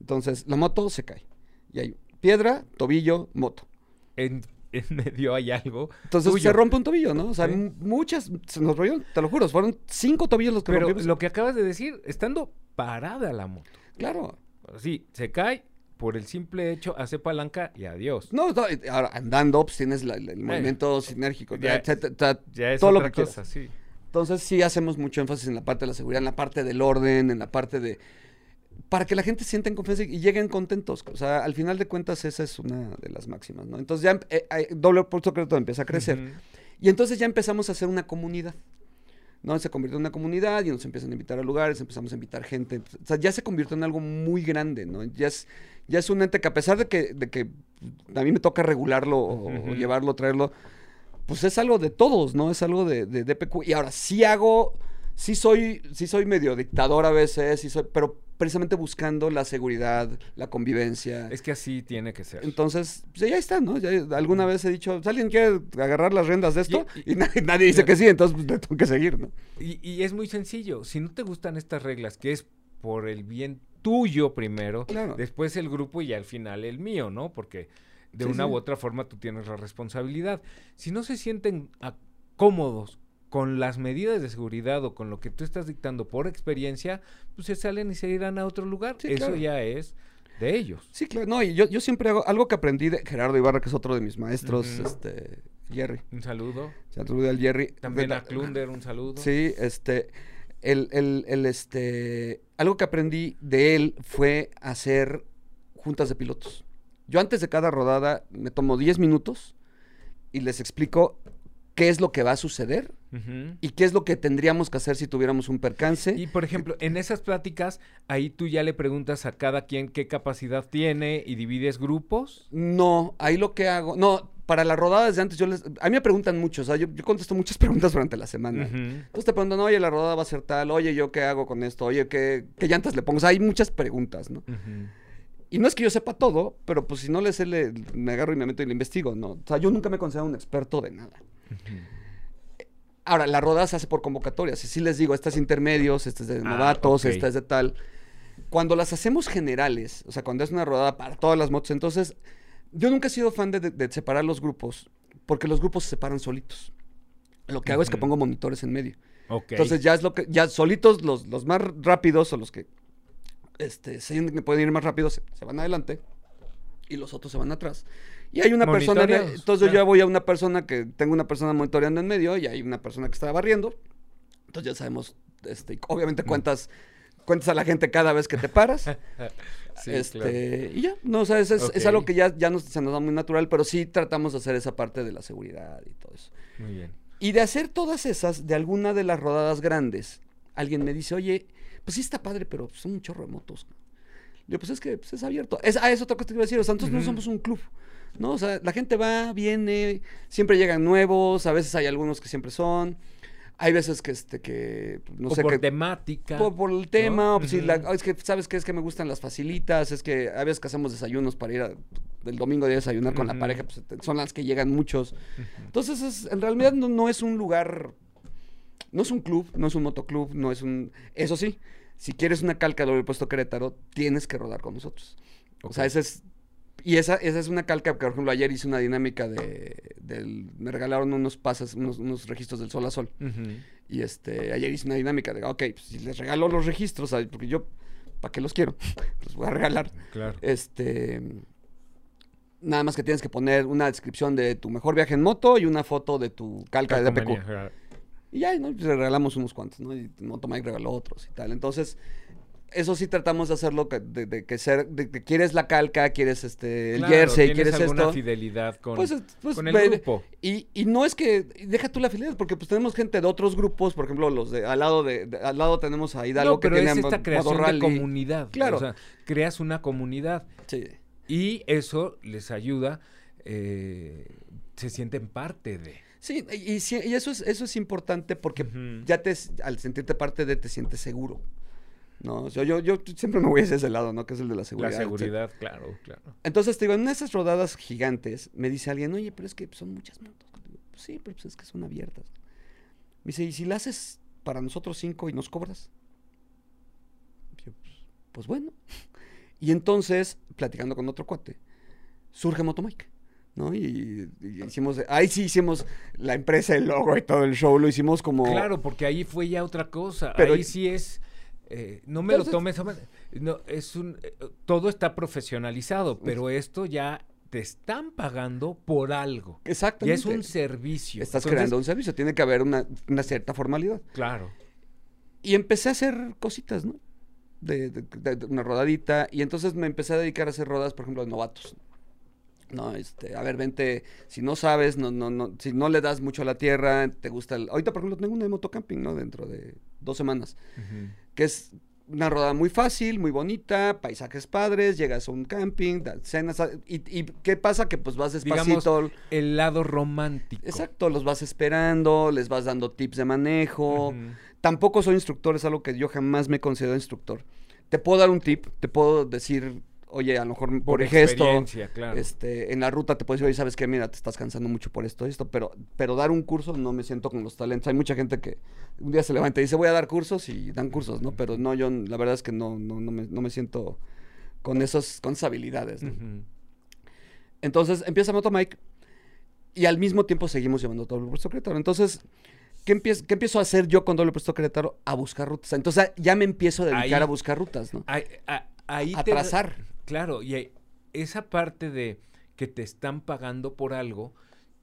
Entonces, la moto se cae. Y hay piedra, tobillo, moto. En, en medio hay algo. Entonces tuyo. se rompe un tobillo, ¿no? O sea, muchas, se nos rompieron, te lo juro, fueron cinco tobillos los que Pero rompimos. lo que acabas de decir, estando parada la moto. Claro. Sí, se cae por el simple hecho, hace palanca y adiós. No, ahora andando, pues tienes la- la- el movimiento sinérgico, ya- Ya es todo lo otra que quieras. cosa, sí. Entonces sí hacemos mucho énfasis en la parte de la seguridad, en la parte del orden, en la parte de... para que la gente sienta en confianza y lleguen contentos. O sea, al final de cuentas esa es una de las máximas, ¿no? Entonces ya em- eh, eh, doble por secreto empieza a crecer. Ujú. Y entonces ya empezamos a hacer una comunidad. ¿no? Se convirtió en una comunidad y nos empiezan a invitar a lugares, empezamos a invitar gente. O sea, ya se convirtió en algo muy grande, ¿no? Ya es, ya es un ente que a pesar de que, de que a mí me toca regularlo o, llevarlo, traerlo, pues es algo de todos, ¿no? Es algo de, de DPQ. Y ahora sí hago, sí soy, sí soy medio dictador a veces, sí soy, pero precisamente buscando la seguridad, la convivencia. Es que así tiene que ser. Entonces, pues ya está, ¿no? Ya alguna vez he dicho, ¿si ¿alguien quiere agarrar las riendas de esto? Y- Y, nadie, nadie dice que sí, entonces pues, le tengo que seguir, ¿no? Y, y es muy sencillo. Si no te gustan estas reglas, que es por el bien tuyo primero, Claro. después el grupo y al final el mío, ¿no? Porque de Sí, una sí. u otra forma tú tienes la responsabilidad. Si no se sienten a- cómodos con las medidas de seguridad o con lo que tú estás dictando por experiencia, pues se salen y se irán a otro lugar. Sí, Eso claro. ya es de ellos. Sí, claro, no, y yo, yo siempre hago algo que aprendí de Gerardo Ibarra, que es otro de mis maestros, este, Jerry. Un saludo. Saludo al Jerry. También De- a Klunder, un saludo. Sí, este, el, el, el, este, algo que aprendí de él fue hacer juntas de pilotos. Yo antes de cada rodada me tomo 10 minutos y les explico qué es lo que va a suceder Y qué es lo que tendríamos que hacer si tuviéramos un percance. Y por ejemplo, en esas pláticas, ahí tú ya le preguntas a cada quien qué capacidad tiene y divides grupos. No, ahí lo que hago, no, para las rodadas de antes yo les, a mí me preguntan mucho, o sea, yo, yo contesto muchas preguntas durante la semana. Ujú. Entonces te preguntan, oye, la rodada va a ser tal, oye, ¿yo qué hago con esto? Oye, ¿qué, qué llantas le pongo? O sea, hay muchas preguntas, ¿no? Y no es que yo sepa todo, pero pues si no le sé, le, me agarro y me meto y le investigo, ¿no? O sea, yo nunca me considero un experto de nada. Ahora, la rodada se hace por convocatorias. Y sí les digo, esta es intermedios, esta es de Ah, novatos, ok. esta es de tal. Cuando las hacemos generales, o sea, cuando es una rodada para todas las motos, entonces, yo nunca he sido fan de, de- de separar los grupos, porque los grupos se separan solitos. Lo que hago es que pongo monitores en medio. Ok. Entonces ya es lo que, ya solitos los, los más rápidos o los que este, se pueden ir más rápido se, se van adelante y los otros se van atrás. Y hay una persona, entonces yo claro. ya voy a una persona que, tengo una persona monitoreando en medio y hay una persona que está barriendo. Entonces ya sabemos, este, obviamente Mm. cuentas, cuentas a la gente cada vez que te paras. Sí, este, claro. Y ya, no, o sea, es, es- es algo que ya, ya nos, se nos da muy natural, pero sí tratamos de hacer esa parte de la seguridad y todo eso. Muy bien. Y de hacer todas esas, de alguna de las rodadas grandes, alguien me dice, oye, pues sí está padre, pero son un chorro de motos. Digo, pues es que pues, es abierto. Es, ah, es otra cosa que iba a decir, o sea, nosotros no somos un club, ¿no? O sea, la gente va, viene, siempre llegan nuevos, a veces hay algunos que siempre son, hay veces que, este, que, no o sé, por que... temática. Por, por el tema, o pues, si la- oh, es que, ¿sabes qué? Es que me gustan las facilitas, es que a veces que hacemos desayunos para ir a- el domingo de desayunar con la pareja, pues son las que llegan muchos. Entonces, es- en realidad no, no es un lugar, no es un club, no es un motoclub, no es un... Eso sí, si quieres una calca del puesto Querétaro, tienes que rodar con nosotros. O sea, esa es... Y esa, esa es una calca que, por ejemplo, ayer hice una dinámica de... del- me regalaron unos pases, unos, unos registros del sol a sol. Y este, ayer hice una dinámica de, ok, pues, si les regalo los registros, ¿sabes? porque yo, ¿para qué los quiero? Los voy a regalar. Claro. Este, nada más que tienes que poner una descripción de tu mejor viaje en moto y una foto de tu calca de DPQ. Y ya, ¿no? Pues le regalamos unos cuantos, ¿no? Y Motomike regaló otros y tal. Entonces, eso sí tratamos de hacerlo, de, de que ser, de que quieres la calca, quieres este, el Claro, jersey, quieres alguna esto. fidelidad con, Pues, pues, con el ve- grupo. Y, y no es que, deja tú la fidelidad, porque pues tenemos gente de otros grupos, por ejemplo, los de al lado de, de- al lado tenemos a Hidalgo no, que pero tiene es modo esta creación de comunidad. Claro. O sea, creas una comunidad Sí. y eso les ayuda, eh, se sienten parte de. Sí, y, eso es, eso es importante porque ya te, al sentirte parte de, te sientes seguro. No, yo, yo, yo siempre me voy hacia ese lado, ¿no? Que es el de la seguridad. La seguridad, claro, claro. Entonces, te digo, en esas rodadas gigantes, me dice alguien, oye, pero es que son muchas motos. Digo, "Pues sí, pero pues es que son abiertas. Me dice, ¿y si la haces para nosotros cinco y nos cobras? Yo, pues, pues bueno. Y entonces, platicando con otro cuate, surge Motomike. ¿No? Y, y hicimos, ahí sí hicimos la empresa, el logo y todo el show, lo hicimos como... Claro, porque ahí fue ya otra cosa. Pero- ahí sí es. Eh, no me lo es- tomes. a No, es un. eh, todo está profesionalizado, pero esto ya te están pagando por algo. Y Exactamente. es un servicio. Estás Entonces, creando un servicio, tiene que haber una, una cierta formalidad. Claro. Y empecé a hacer cositas, ¿no? de, de- de- de una rodadita. Y entonces me empecé a dedicar a hacer rodas, por ejemplo, de novatos. No, este, a ver, vente, si no sabes, no, no, no, si no le das mucho a la tierra, te gusta el... Ahorita, por ejemplo, tengo una de motocamping, ¿no? Dentro de dos semanas, Ujú. Que es una rodada muy fácil, muy bonita, paisajes padres, llegas a un camping, cenas, a- y, y ¿qué pasa? Que pues vas Digamos, despacito, El lado romántico. exacto, los vas esperando, les vas dando tips de manejo. Tampoco soy instructor, es algo que yo jamás me considero instructor. Te puedo dar un tip, te puedo decir, oye, a lo mejor por, Por claro. este, en la ruta te puedo decir, oye, ¿sabes qué? Mira, te estás cansando mucho por esto y esto, pero, pero dar un curso no me siento con los talentos. Hay mucha gente que un día se levanta y dice, voy a dar cursos y dan cursos, ¿no? Pero no, yo la verdad es que no, no, no, me, no me siento con, esos, con esas habilidades, ¿no? Entonces empieza Motomike y al mismo tiempo seguimos llevando doble puesto Querétaro. Entonces, ¿qué empiezo, ¿qué empiezo a hacer yo con doble puesto Querétaro? A buscar rutas. Entonces ya me empiezo a dedicar Ahí- a buscar rutas, ¿no? Ahí, a- ahí A trazar. Claro, y esa parte de que te están pagando por algo,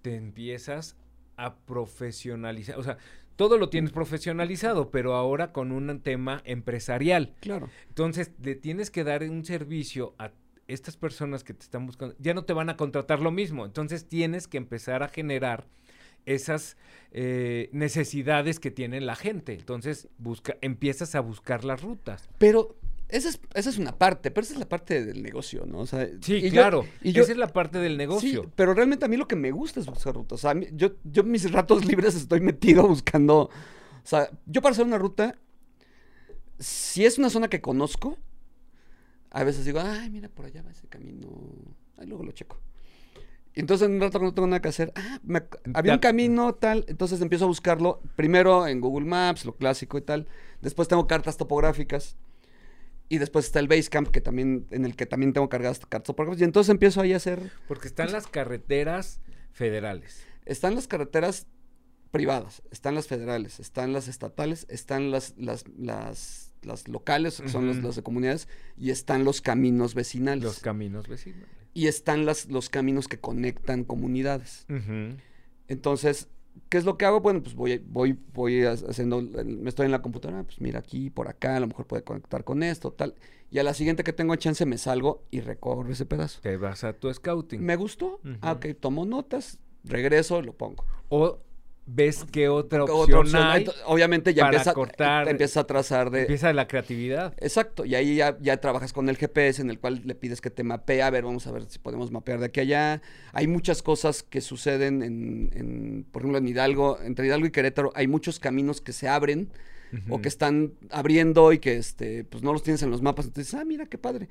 te empiezas a profesionalizar. O sea, todo lo tienes profesionalizado, pero ahora con un tema empresarial. Claro. Entonces, le tienes que dar un servicio a estas personas que te están buscando. Ya no te van a contratar lo mismo. Entonces, tienes que empezar a generar esas eh, necesidades que tiene la gente. Entonces, busca, empiezas a buscar las rutas. Pero esa es, esa es una parte, pero esa es la parte del negocio, ¿no? O sea, Sí, y yo- claro. y yo- Esa es la parte del Sí, negocio. pero realmente a mí lo que me gusta es buscar rutas. O sea, mí- yo, yo mis ratos libres estoy metido buscando. O sea, yo para hacer una ruta, si es una zona que conozco, a veces digo, ay, mira, por allá va ese camino. Ay, luego lo checo. Y entonces en un rato no tengo nada que hacer, ah, me había un camino tal, entonces empiezo a buscarlo, primero en Google Maps, lo clásico y tal, después tengo cartas topográficas, y después está el Basecamp, que también, en el que también tengo cargadas cartas y entonces empiezo ahí a hacer Porque están las carreteras federales. están las carreteras privadas, están las federales, están las estatales, están las, las, las, las locales, que son las, de comunidades, y están los caminos vecinales. Los caminos vecinos. y están las, los caminos que conectan comunidades. Entonces, ¿qué es lo que hago? Bueno, pues voy, voy, voy ha- haciendo, me estoy en la computadora, pues mira aquí, por acá, a lo mejor puede conectar con esto, tal. Y a la siguiente que tengo chance me salgo y recorro ese pedazo. Te vas a tu scouting. ¿Me gustó? Ah, Ujú. ok, tomo notas, regreso, lo pongo. O ves qué otra Otra opción, hay. ent- Obviamente ya para empieza, cortar, te empieza a trazar de... Empieza la creatividad. Exacto, y ahí ya, ya trabajas con el GPS en el cual le pides que te mapee, a ver, vamos a ver si podemos mapear de aquí a allá. Hay muchas cosas que suceden en, en, por ejemplo, en Hidalgo, entre Hidalgo y Querétaro, hay muchos caminos que se abren o que están abriendo y que este, pues no los tienes en los mapas, entonces, ah, mira qué padre.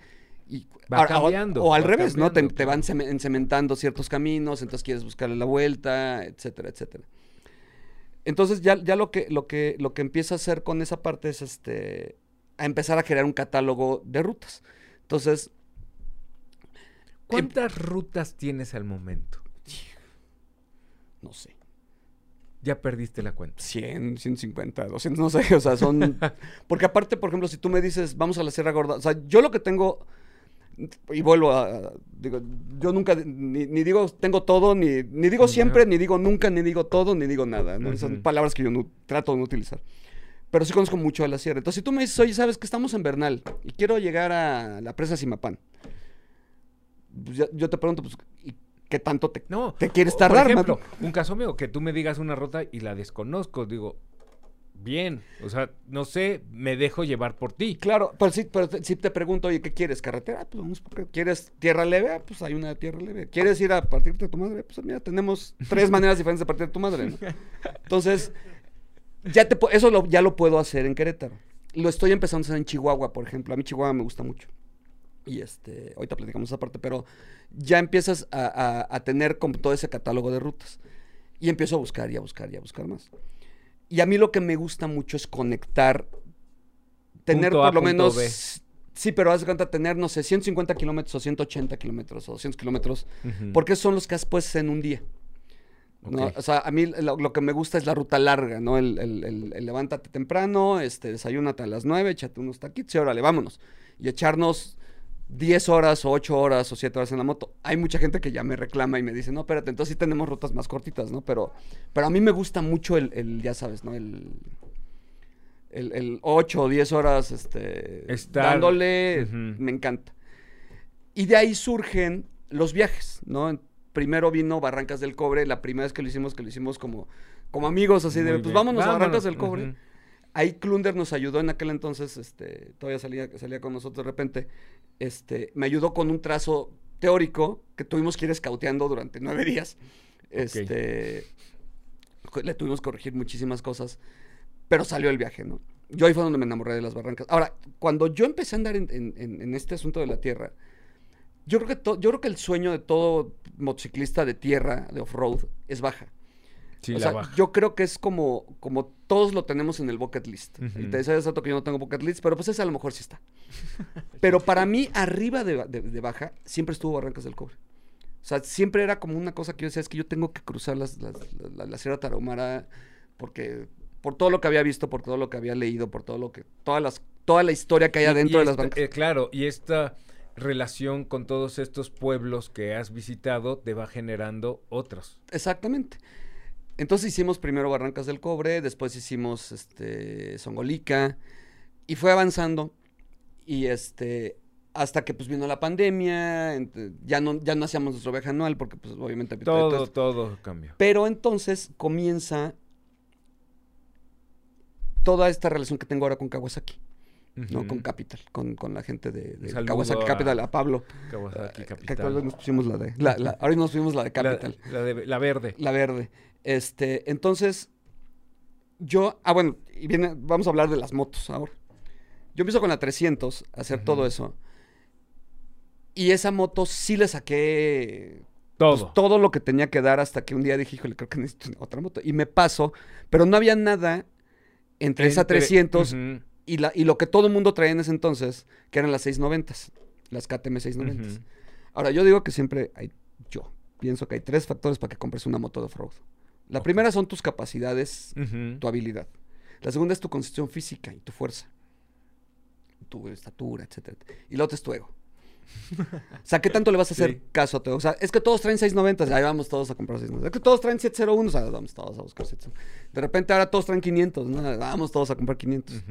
Y, Va o- cambiando, O, al va revés, ¿no? Te, van encementando ciertos caminos, entonces quieres buscarle la vuelta, etcétera, etcétera. Entonces ya, ya lo que, lo que, lo que empieza a hacer con esa parte es este a empezar a crear un catálogo de rutas. Entonces, ¿Cuántas rutas tienes al momento? no sé, Ya perdiste la cuenta. 100, 150, 200, no sé, o sea, son... Porque aparte, por ejemplo, si tú me dices, vamos a la Sierra Gorda, o sea, yo lo que tengo, y vuelvo a, digo, yo nunca, ni, ni digo tengo todo, ni, ni digo siempre, ni digo nunca, ni digo todo, ni digo nada, ¿no? Son palabras que yo no, trato de no utilizar. Pero sí conozco mucho de la sierra. Entonces, si tú me dices, oye, sabes que estamos en Bernal y quiero llegar a la presa Simapán, pues ya- yo te pregunto, pues, ¿y qué tanto te, No. te quieres tardar? Por man? un caso mío, que tú me digas una ruta y la desconozco. Digo, bien. O sea, no sé, me dejo llevar por ti. Claro, pero sí, pero te- si te pregunto, oye, ¿qué quieres? ¿Carretera? Pues vamos, por- ¿quieres tierra leve? Ah, Pues hay una tierra leve. ¿Quieres ir a partirte de tu madre? Pues mira, tenemos tres maneras diferentes de partir de tu madre, ¿no? Entonces, ya te, eso lo- ya lo puedo hacer en Querétaro. Lo estoy empezando a hacer en Chihuahua, por ejemplo. A mí Chihuahua me gusta mucho. Y este, ahorita platicamos esa parte, pero ya empiezas a, a- a tener como todo ese catálogo de rutas. Y empiezo a buscar y a buscar y a buscar más. Y a mí lo que me gusta mucho es conectar, tener Punto A, por lo menos... B. Sí, pero haz de cuenta tener, no sé, 150 kilómetros o 180 kilómetros o 200 kilómetros, porque son los que puedes hacer en un día. ¿no? O sea, a mí lo, lo que me gusta es la ruta larga, ¿no? El, el- el- el levántate temprano, este, desayúnate a las 9, échate unos taquitos y órale, vámonos. Y echarnos 10 horas o 8 horas o 7 horas en la moto. Hay mucha gente que ya me reclama y me dice, no, espérate, entonces sí tenemos rutas más cortitas, ¿no? Pero, pero a mí me gusta mucho el, el, ya sabes, ¿no? El, el, el 8 o 10 horas este, Estar- dándole, me encanta. Y de ahí surgen los viajes, ¿no? Primero vino Barrancas del Cobre, la primera vez que lo hicimos, que lo hicimos como, como amigos, así de, pues vámonos a Barrancas del Cobre. Ahí Klunder nos ayudó en aquel entonces, este, todavía salía, salía con nosotros de repente, este, me ayudó con un trazo teórico que tuvimos que ir escauteando durante nueve días. Este, le tuvimos que corregir muchísimas cosas, pero salió el viaje, ¿no? Yo ahí fue donde me enamoré de las barrancas. Ahora, cuando yo empecé a andar en, en- en- en este asunto de la tierra, yo creo, que yo creo que el sueño de todo motociclista de tierra, de off-road, es baja. Sí, o la sea, baja. yo creo que es como, como todos lo tenemos en el bucket list. Y te decía hace rato que yo no tengo bucket list, pero pues ese a lo mejor sí está. pero para mí, arriba de, de- de baja, siempre estuvo Barrancas del Cobre. O sea, siempre era como una cosa que yo decía, es que yo tengo que cruzar las- las- la, la Sierra Tarahumara porque por todo lo que había visto, por todo lo que había leído, por todo lo que, todas las, toda la historia que hay adentro de las barrancas. eh, claro, y esta relación con todos estos pueblos que has visitado te va generando otros. Exactamente. Entonces hicimos primero Barrancas del Cobre, después hicimos este Songolica y fue avanzando y este hasta que pues vino la pandemia, ya no ya no hacíamos nuestro viaje anual porque pues obviamente había todo Todo, todo cambió. Pero entonces comienza toda esta relación que tengo ahora con Kawasaki, ¿no? Con Capital, con, con la gente de, de Kawasaki a- Capital, a Pablo. Kawasaki Eh, Capital. actualmente nos pusimos la de la, la- ahora nos pusimos la de La, Capital. la de- la verde. La verde. Este, entonces, yo, ah, bueno, y viene, vamos a hablar de las motos ahora. Yo empiezo con la 300 a hacer todo eso. Y esa moto sí le saqué Todo. pues, todo lo que tenía que dar hasta que un día dije, híjole, creo que necesito otra moto. Y me paso, pero no había nada entre, esa Entre- 300 Ujú, y, la, y lo que todo el mundo traía en ese entonces, que eran las 690, las KTM 690. ujú. Ahora, yo digo que siempre hay, yo pienso que hay tres factores para que compres una moto de off-road. La primera son tus capacidades, tu habilidad. La segunda es tu constitución física y tu fuerza, tu estatura, etcétera. Y la otra es tu ego. O sea, ¿qué tanto le vas a hacer Sí. caso a tu ego? O sea, es que todos traen 690, ahí vamos todos a comprar 690. Es que todos traen 701, o sea, vamos todos a buscar 701. De repente ahora todos traen 500, ¿no? Vamos todos a comprar 500 Ujú.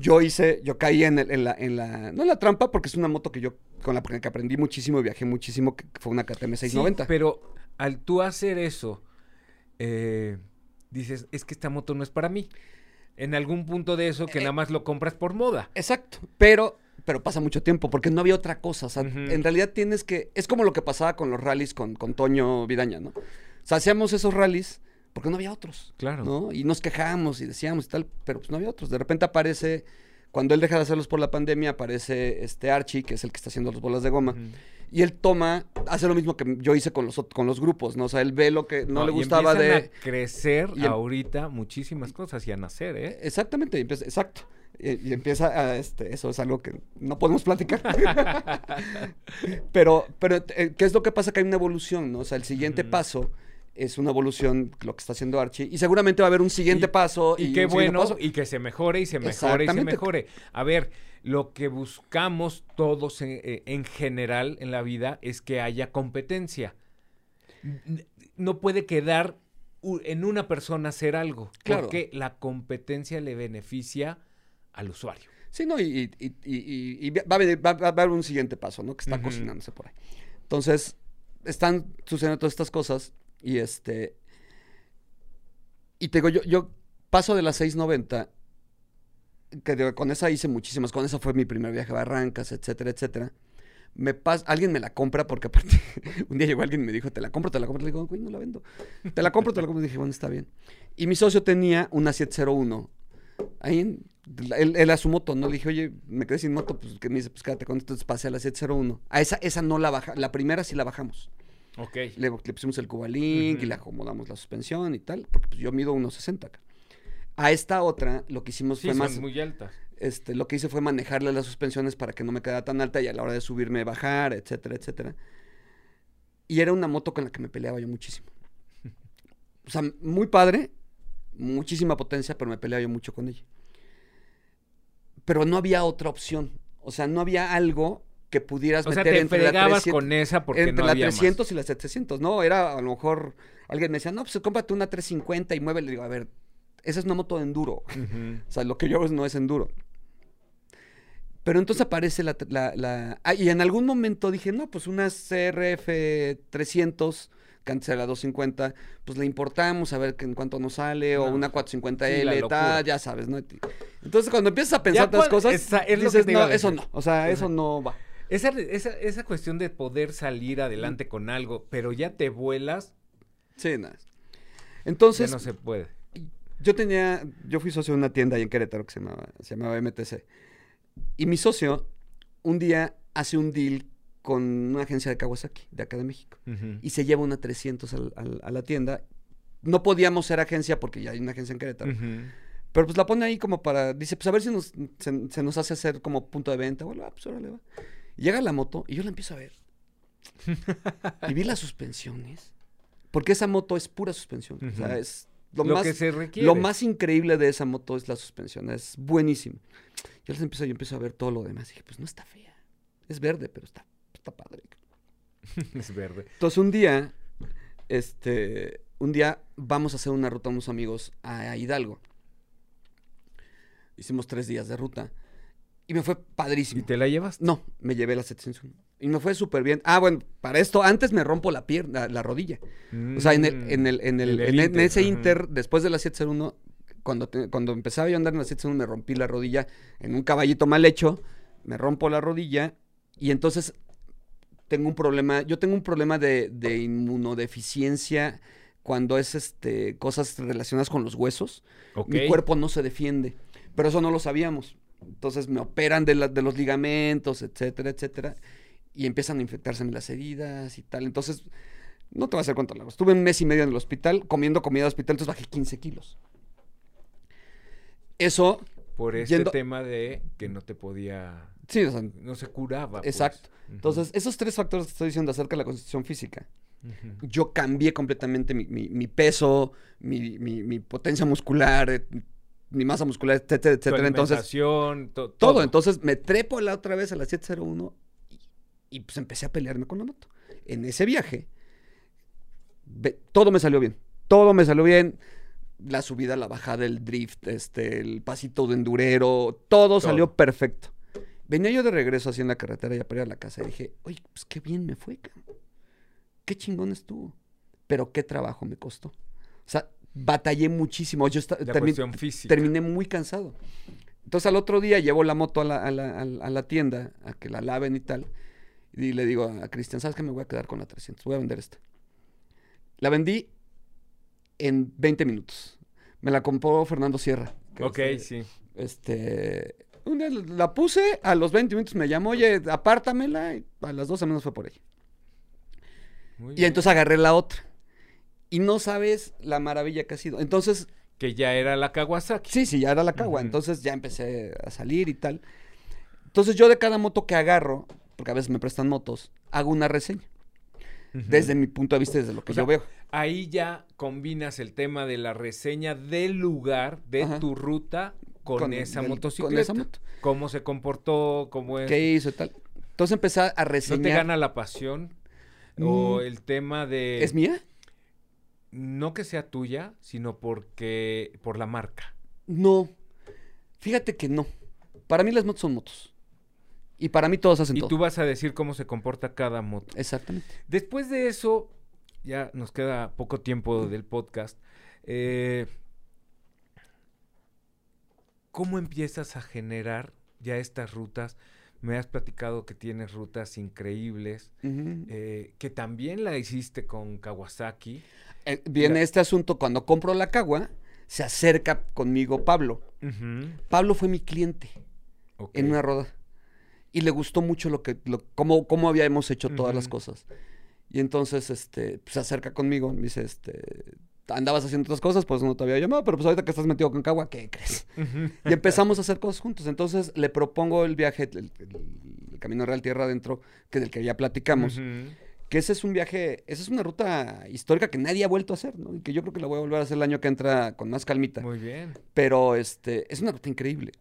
Yo hice, yo caí en, el- en la, en la, no en la trampa, porque es una moto que yo, con la que aprendí muchísimo y viajé muchísimo, que fue una KTM 690. Sí, pero al tú hacer eso, eh, dices, es que esta moto no es para mí. En algún punto de eso que Eh, nada más lo compras por moda. Exacto, pero, pero pasa mucho tiempo, porque no había otra cosa, o sea, en realidad tienes que, es como lo que pasaba con los rallies con, con Toño Vidaña, ¿no? O sea, hacíamos esos rallies porque no había otros, Claro. ¿no? Y nos quejábamos y decíamos y tal, pero pues no había otros. De repente aparece, cuando él deja de hacerlos por la pandemia, aparece este Archie, que es el que está haciendo las bolas de goma. Y él toma, hace lo mismo que yo hice con los, con los grupos, ¿no? O sea, él ve lo que no, le gustaba de... a crecer y em- ahorita muchísimas cosas y a nacer, ¿eh? Exactamente, y empieza, exacto. Y, y empieza a, este, eso es algo que no podemos platicar. pero, pero, eh, ¿qué es lo que pasa? Que hay una evolución, ¿no? O sea, el siguiente paso es una evolución, lo que está haciendo Archie, y seguramente va a haber un siguiente Y- paso. Y, qué bueno, paso. y que se mejore y se mejore y se mejore. A ver, lo que buscamos todos en, eh, en general en la vida es que haya competencia. No puede quedar en una persona hacer algo, Claro. porque la competencia le beneficia al usuario. Sí, no, y, va, a haber, va- va a haber un siguiente paso, ¿no? Que está cocinándose por ahí. Entonces, están sucediendo todas estas cosas y este... Y te digo, yo, yo paso de las 690, que de- con esa hice muchísimas, con esa fue mi primer viaje a Barrancas, etcétera, etcétera. Me alguien me la compra porque aparte, un día llegó alguien y me dijo, te la compro, te la compro. Le digo, güey, no la vendo. Te la compro, te la compro. Y dije, bueno, está bien. Y mi socio tenía una 701 Ahí, él, él a su moto, ¿no? Le dije, oye, me quedé sin moto, pues que me dice, pues quédate con esto, entonces pasé a la 701. A esa, esa no la baja, la primera sí la bajamos. Ok. Le, le pusimos el Cubalink y Ujú. le acomodamos la suspensión y tal, porque pues yo mido 1.60 acá. A esta otra, lo que hicimos Sí, fue son más, muy altas. este, lo que hice fue manejarle las suspensiones para que no me quedara tan alta y a la hora de subirme, bajar, etcétera, etcétera. Y era una moto con la que me peleaba yo muchísimo. O sea, muy padre, muchísima potencia, pero me peleaba yo mucho con ella. Pero no había otra opción. O sea, no había algo que pudieras O sea, meter te entre la fregabas 300 con esa porque entre no la había más. 300 y la 700. No, era a lo mejor alguien me decía, no, pues cómprate una 350 y mueve. Le digo, a ver, esa es una moto de enduro. O sea, lo que yo hago no es enduro. Pero entonces aparece la... la- la- Ah, y en algún momento dije, no, pues una CRF 300, que antes era la 250, pues la importamos a ver que en cuánto nos sale, o una sí, 450L, la tal, ya sabes, ¿no? Entonces cuando empiezas a pensar otras cosas, esa- es dices, no, eso decir". no, o sea, eso no va. Esa, esa, esa cuestión de poder salir adelante Mm. con algo, pero ya te vuelas, Sí, nada. ya Entonces, no se puede. yo tenía, yo fui socio de una tienda ahí en Querétaro que se llamaba, se llamaba MTC. Y mi socio un día hace un deal con una agencia de Kawasaki, de acá de México. Y se lleva una 300 al- al- a la tienda. No podíamos ser agencia porque ya hay una agencia en Querétaro. Pero pues la pone ahí como para, dice, pues a ver si nos, se, se nos hace hacer como punto de venta. Bueno, ah, pues órale, va. Y Llega la moto y yo la empiezo a ver. y vi las suspensiones. Porque esa moto es pura suspensión. O sea, es lo, Lo, más... que se requiere. Lo más increíble de esa moto es la suspensión, es buenísimo. Yo les empiezo, yo empiezo a ver todo lo demás. Y dije, pues no está fea. Es verde, pero está, está padre. es verde. Entonces un día, este, un día vamos a hacer una ruta unos amigos a, Hidalgo. Hicimos tres días de ruta. Y me fue ¿Y padrísimo. te la llevas? No, me llevé la 701. Y me fue súper bien. Ah, bueno, para esto, antes me rompo la pierna, la rodilla. O sea, en el, en el, en el, Mm. En Inter, ese. Inter, después de la 701, cuando, te- cuando empezaba yo a andar en la 701, me rompí la rodilla en un caballito mal hecho, me rompo la rodilla y entonces tengo un problema, yo tengo un problema de, de inmunodeficiencia cuando es este cosas relacionadas con los huesos. Mi cuerpo no se defiende, pero eso no lo sabíamos. Entonces me operan de, la- de los ligamentos, etcétera, etcétera, y empiezan a infectarse las heridas y tal. Entonces, no te voy a hacer cuánto largo. Estuve un mes y medio en el hospital comiendo comida de hospital, entonces bajé 15 kilos. Eso, Por este yendo- tema de que no te podía... sí, o sea, No se curaba. pues. Exacto. Entonces, esos tres factores que estoy diciendo acerca de la constitución física, yo cambié completamente mi, mi- mi peso, mi, potencia muscular, mi masa muscular, etcétera, etcétera. Entonces, alimentación, to- todo. Entonces me trepo la otra vez a la 701 y, y, pues empecé a pelearme con la moto. En ese viaje, ve- todo me salió bien. Todo me salió bien. La subida, la bajada, el drift, este, el pasito de endurero, todo, salió perfecto. Venía yo de regreso así en la carretera ya para ir a la casa y dije, oye, pues qué bien me fue, cabrón. Qué chingón estuvo. Pero qué trabajo me costó. O sea, batallé muchísimo. Yo termi- física. terminé muy cansado. Entonces al otro día llevo la moto a la, a la- a la- tienda a que la laven y tal. Y le digo a Cristian, ¿sabes qué? Me voy a quedar con la 300. Voy a vender esta. La vendí en 20 minutos. Me la compró Fernando Sierra. Ok, es, sí. Este, un día la puse, a los 20 minutos me llamó, oye, apártamela. Y a las 12 menos fue por ella. Muy Y bien. entonces agarré la otra. Y no sabes la maravilla que ha sido. Entonces, Que ya era la Kawasaki. Sí, sí, ya era la. Ujú. Entonces ya empecé a salir y tal. Entonces yo de cada moto que agarro, porque a veces me prestan motos, hago una reseña. Desde mi punto de vista, desde lo que O sea, yo veo. Ahí ya combinas el tema de la reseña del lugar, de Ajá. tu ruta, con, Con esa el- con motocicleta. esa moto. Cómo se comportó, cómo es. ¿Qué hizo y tal? Entonces empecé a ¿No reseñar. te gana la pasión? O Mm, el tema de... ¿Es mía? No que sea tuya, sino porque... Por la marca. No. Fíjate que no. Para mí las motos son motos. Y para mí todos hacen Y todo. tú vas a decir cómo se comporta cada moto. Exactamente. Después de eso, ya nos queda poco tiempo del podcast. eh, ¿Cómo empiezas a generar ya estas rutas? Me has platicado que tienes rutas increíbles, eh, que también la hiciste con Kawasaki. Eh, viene este asunto, cuando compro la cagua, se acerca conmigo Pablo. Pablo fue mi cliente. en una roda. Y le gustó mucho lo que, lo, cómo, cómo habíamos hecho todas las cosas. Y entonces, este, se acerca conmigo, me dice, este, andabas haciendo otras cosas, pues no te había llamado, pero pues ahorita que estás metido con Cagua, ¿qué crees? Y empezamos a hacer cosas juntos. Entonces le propongo el viaje, el, el- el Camino Real Tierra Adentro, que del que ya platicamos, que ese es un viaje, esa es una ruta histórica que nadie ha vuelto a hacer, ¿no? Y que yo creo que la voy a volver a hacer el año que entra con más calmita. Muy bien. Pero este, es una ruta increíble.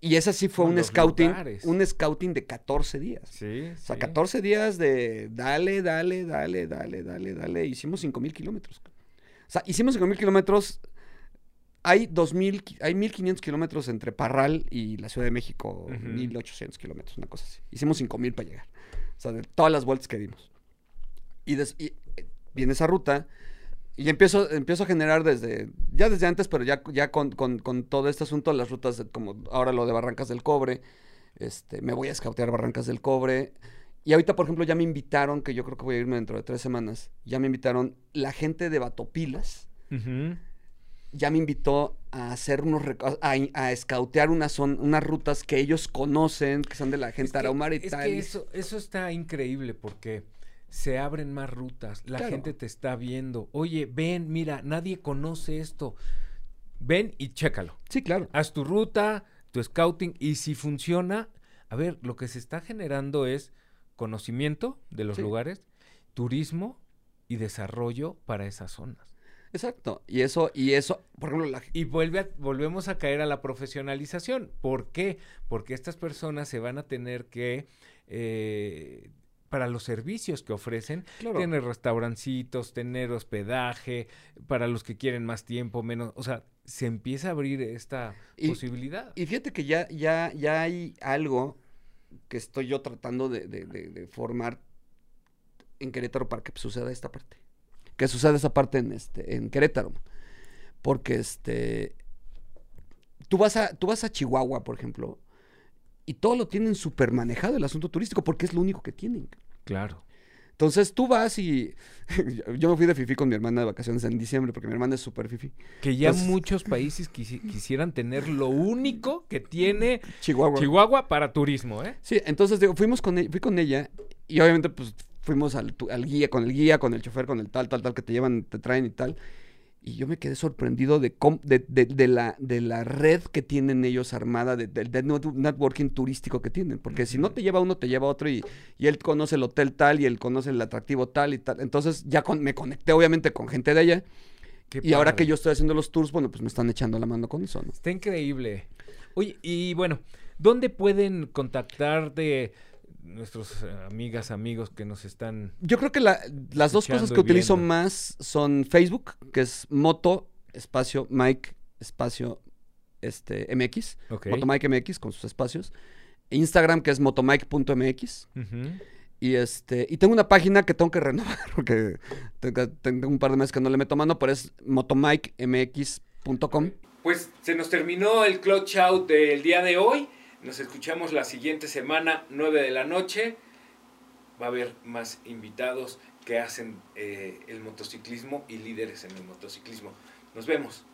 Y esa sí fue un scouting, lugares. un scouting de 14 días. Sí, O sea, sí. 14 días de dale, dale, dale, dale, dale, dale. Hicimos 5 mil kilómetros. O sea, hicimos 5 mil kilómetros hay 2000, ki- hay 1500 kilómetros entre Parral y la Ciudad de México, Ujú. 1800 kilómetros, una cosa así. Hicimos 5000 para llegar. O sea, de todas las vueltas que dimos. Y, des- y, eh, viene esa ruta y empiezo, empiezo a generar desde, ya desde antes, pero ya, ya con, con- con todo este asunto, las rutas, de- como ahora lo de Barrancas del Cobre, este, me voy a escautear Barrancas del Cobre. Y ahorita, por ejemplo, ya me invitaron, que yo creo que voy a irme dentro de tres semanas, ya me invitaron la gente de Batopilas, ya me invitó a hacer unos a, a escautear unas son, unas rutas que ellos conocen, que son de la gente Es que- Tarahumara y es tal. que eso, eso está increíble porque se abren más rutas, la Claro. gente te está viendo. Oye, ven, mira, nadie conoce esto. Ven y chécalo. Sí, claro. Haz tu ruta, tu scouting y si funciona, a ver, lo que se está generando es conocimiento de los Sí. lugares, turismo y desarrollo para esas zonas. Exacto. Y eso, y eso, por ejemplo, la, Y vuelve a- volvemos a caer a la profesionalización. ¿Por qué? Porque estas personas se van a tener que, eh, para los servicios que ofrecen, Claro. tener restaurancitos, tener hospedaje, para los que quieren más tiempo, menos, o sea, se empieza a abrir esta Y- posibilidad. Y fíjate que ya, ya, ya hay algo que estoy yo tratando de, de- de- formar en Querétaro para que suceda esta parte. Que suceda esa parte en este, en Querétaro. Porque este. Tú vas a, tú vas a Chihuahua, por ejemplo, y todo lo tienen súper manejado el asunto turístico, porque es lo único que tienen. claro. Entonces tú vas y. yo me fui de Fifi con mi hermana de vacaciones en diciembre, porque mi hermana es súper Fifi. Que ya Entonces- muchos países quisi- quisieran tener lo único que tiene Chihuahua. Chihuahua para turismo, ¿eh? Sí, entonces digo, fuimos con ella, fui con ella y obviamente pues fuimos al, al guía, con el guía, con el chofer, con el tal, tal, tal, que te llevan, te traen y tal. Y yo me quedé sorprendido de, cómo- de, de- de la, de la red que tienen ellos armada, de- del net- networking turístico que tienen. Porque si no te lleva uno, te lleva otro y, y él conoce el hotel tal y él conoce el atractivo tal y tal. Entonces ya con- me conecté obviamente con gente de allá. Qué Y ahora que yo estoy haciendo los tours, bueno, pues me están echando la mano con eso, ¿no? Está increíble. Oye, y bueno, ¿dónde pueden contactar de nuestros eh, amigas, amigos que nos están... Yo creo que la- las dos cosas que utilizo viendo. más son Facebook, que es Moto, espacio, Mike, espacio, este, MX. Ok. Motomike MX con sus espacios. Instagram, que es motomike.mx. Ujú. Y este, y tengo una página que tengo que renovar, porque tengo, tengo un par de meses que no le meto mano, pero es motomikemx.com. Pues se nos terminó el clutch out del día de hoy. Nos escuchamos la siguiente semana, 9 de la noche. Va a haber más invitados que hacen eh, el motociclismo y líderes en el motociclismo. Nos vemos.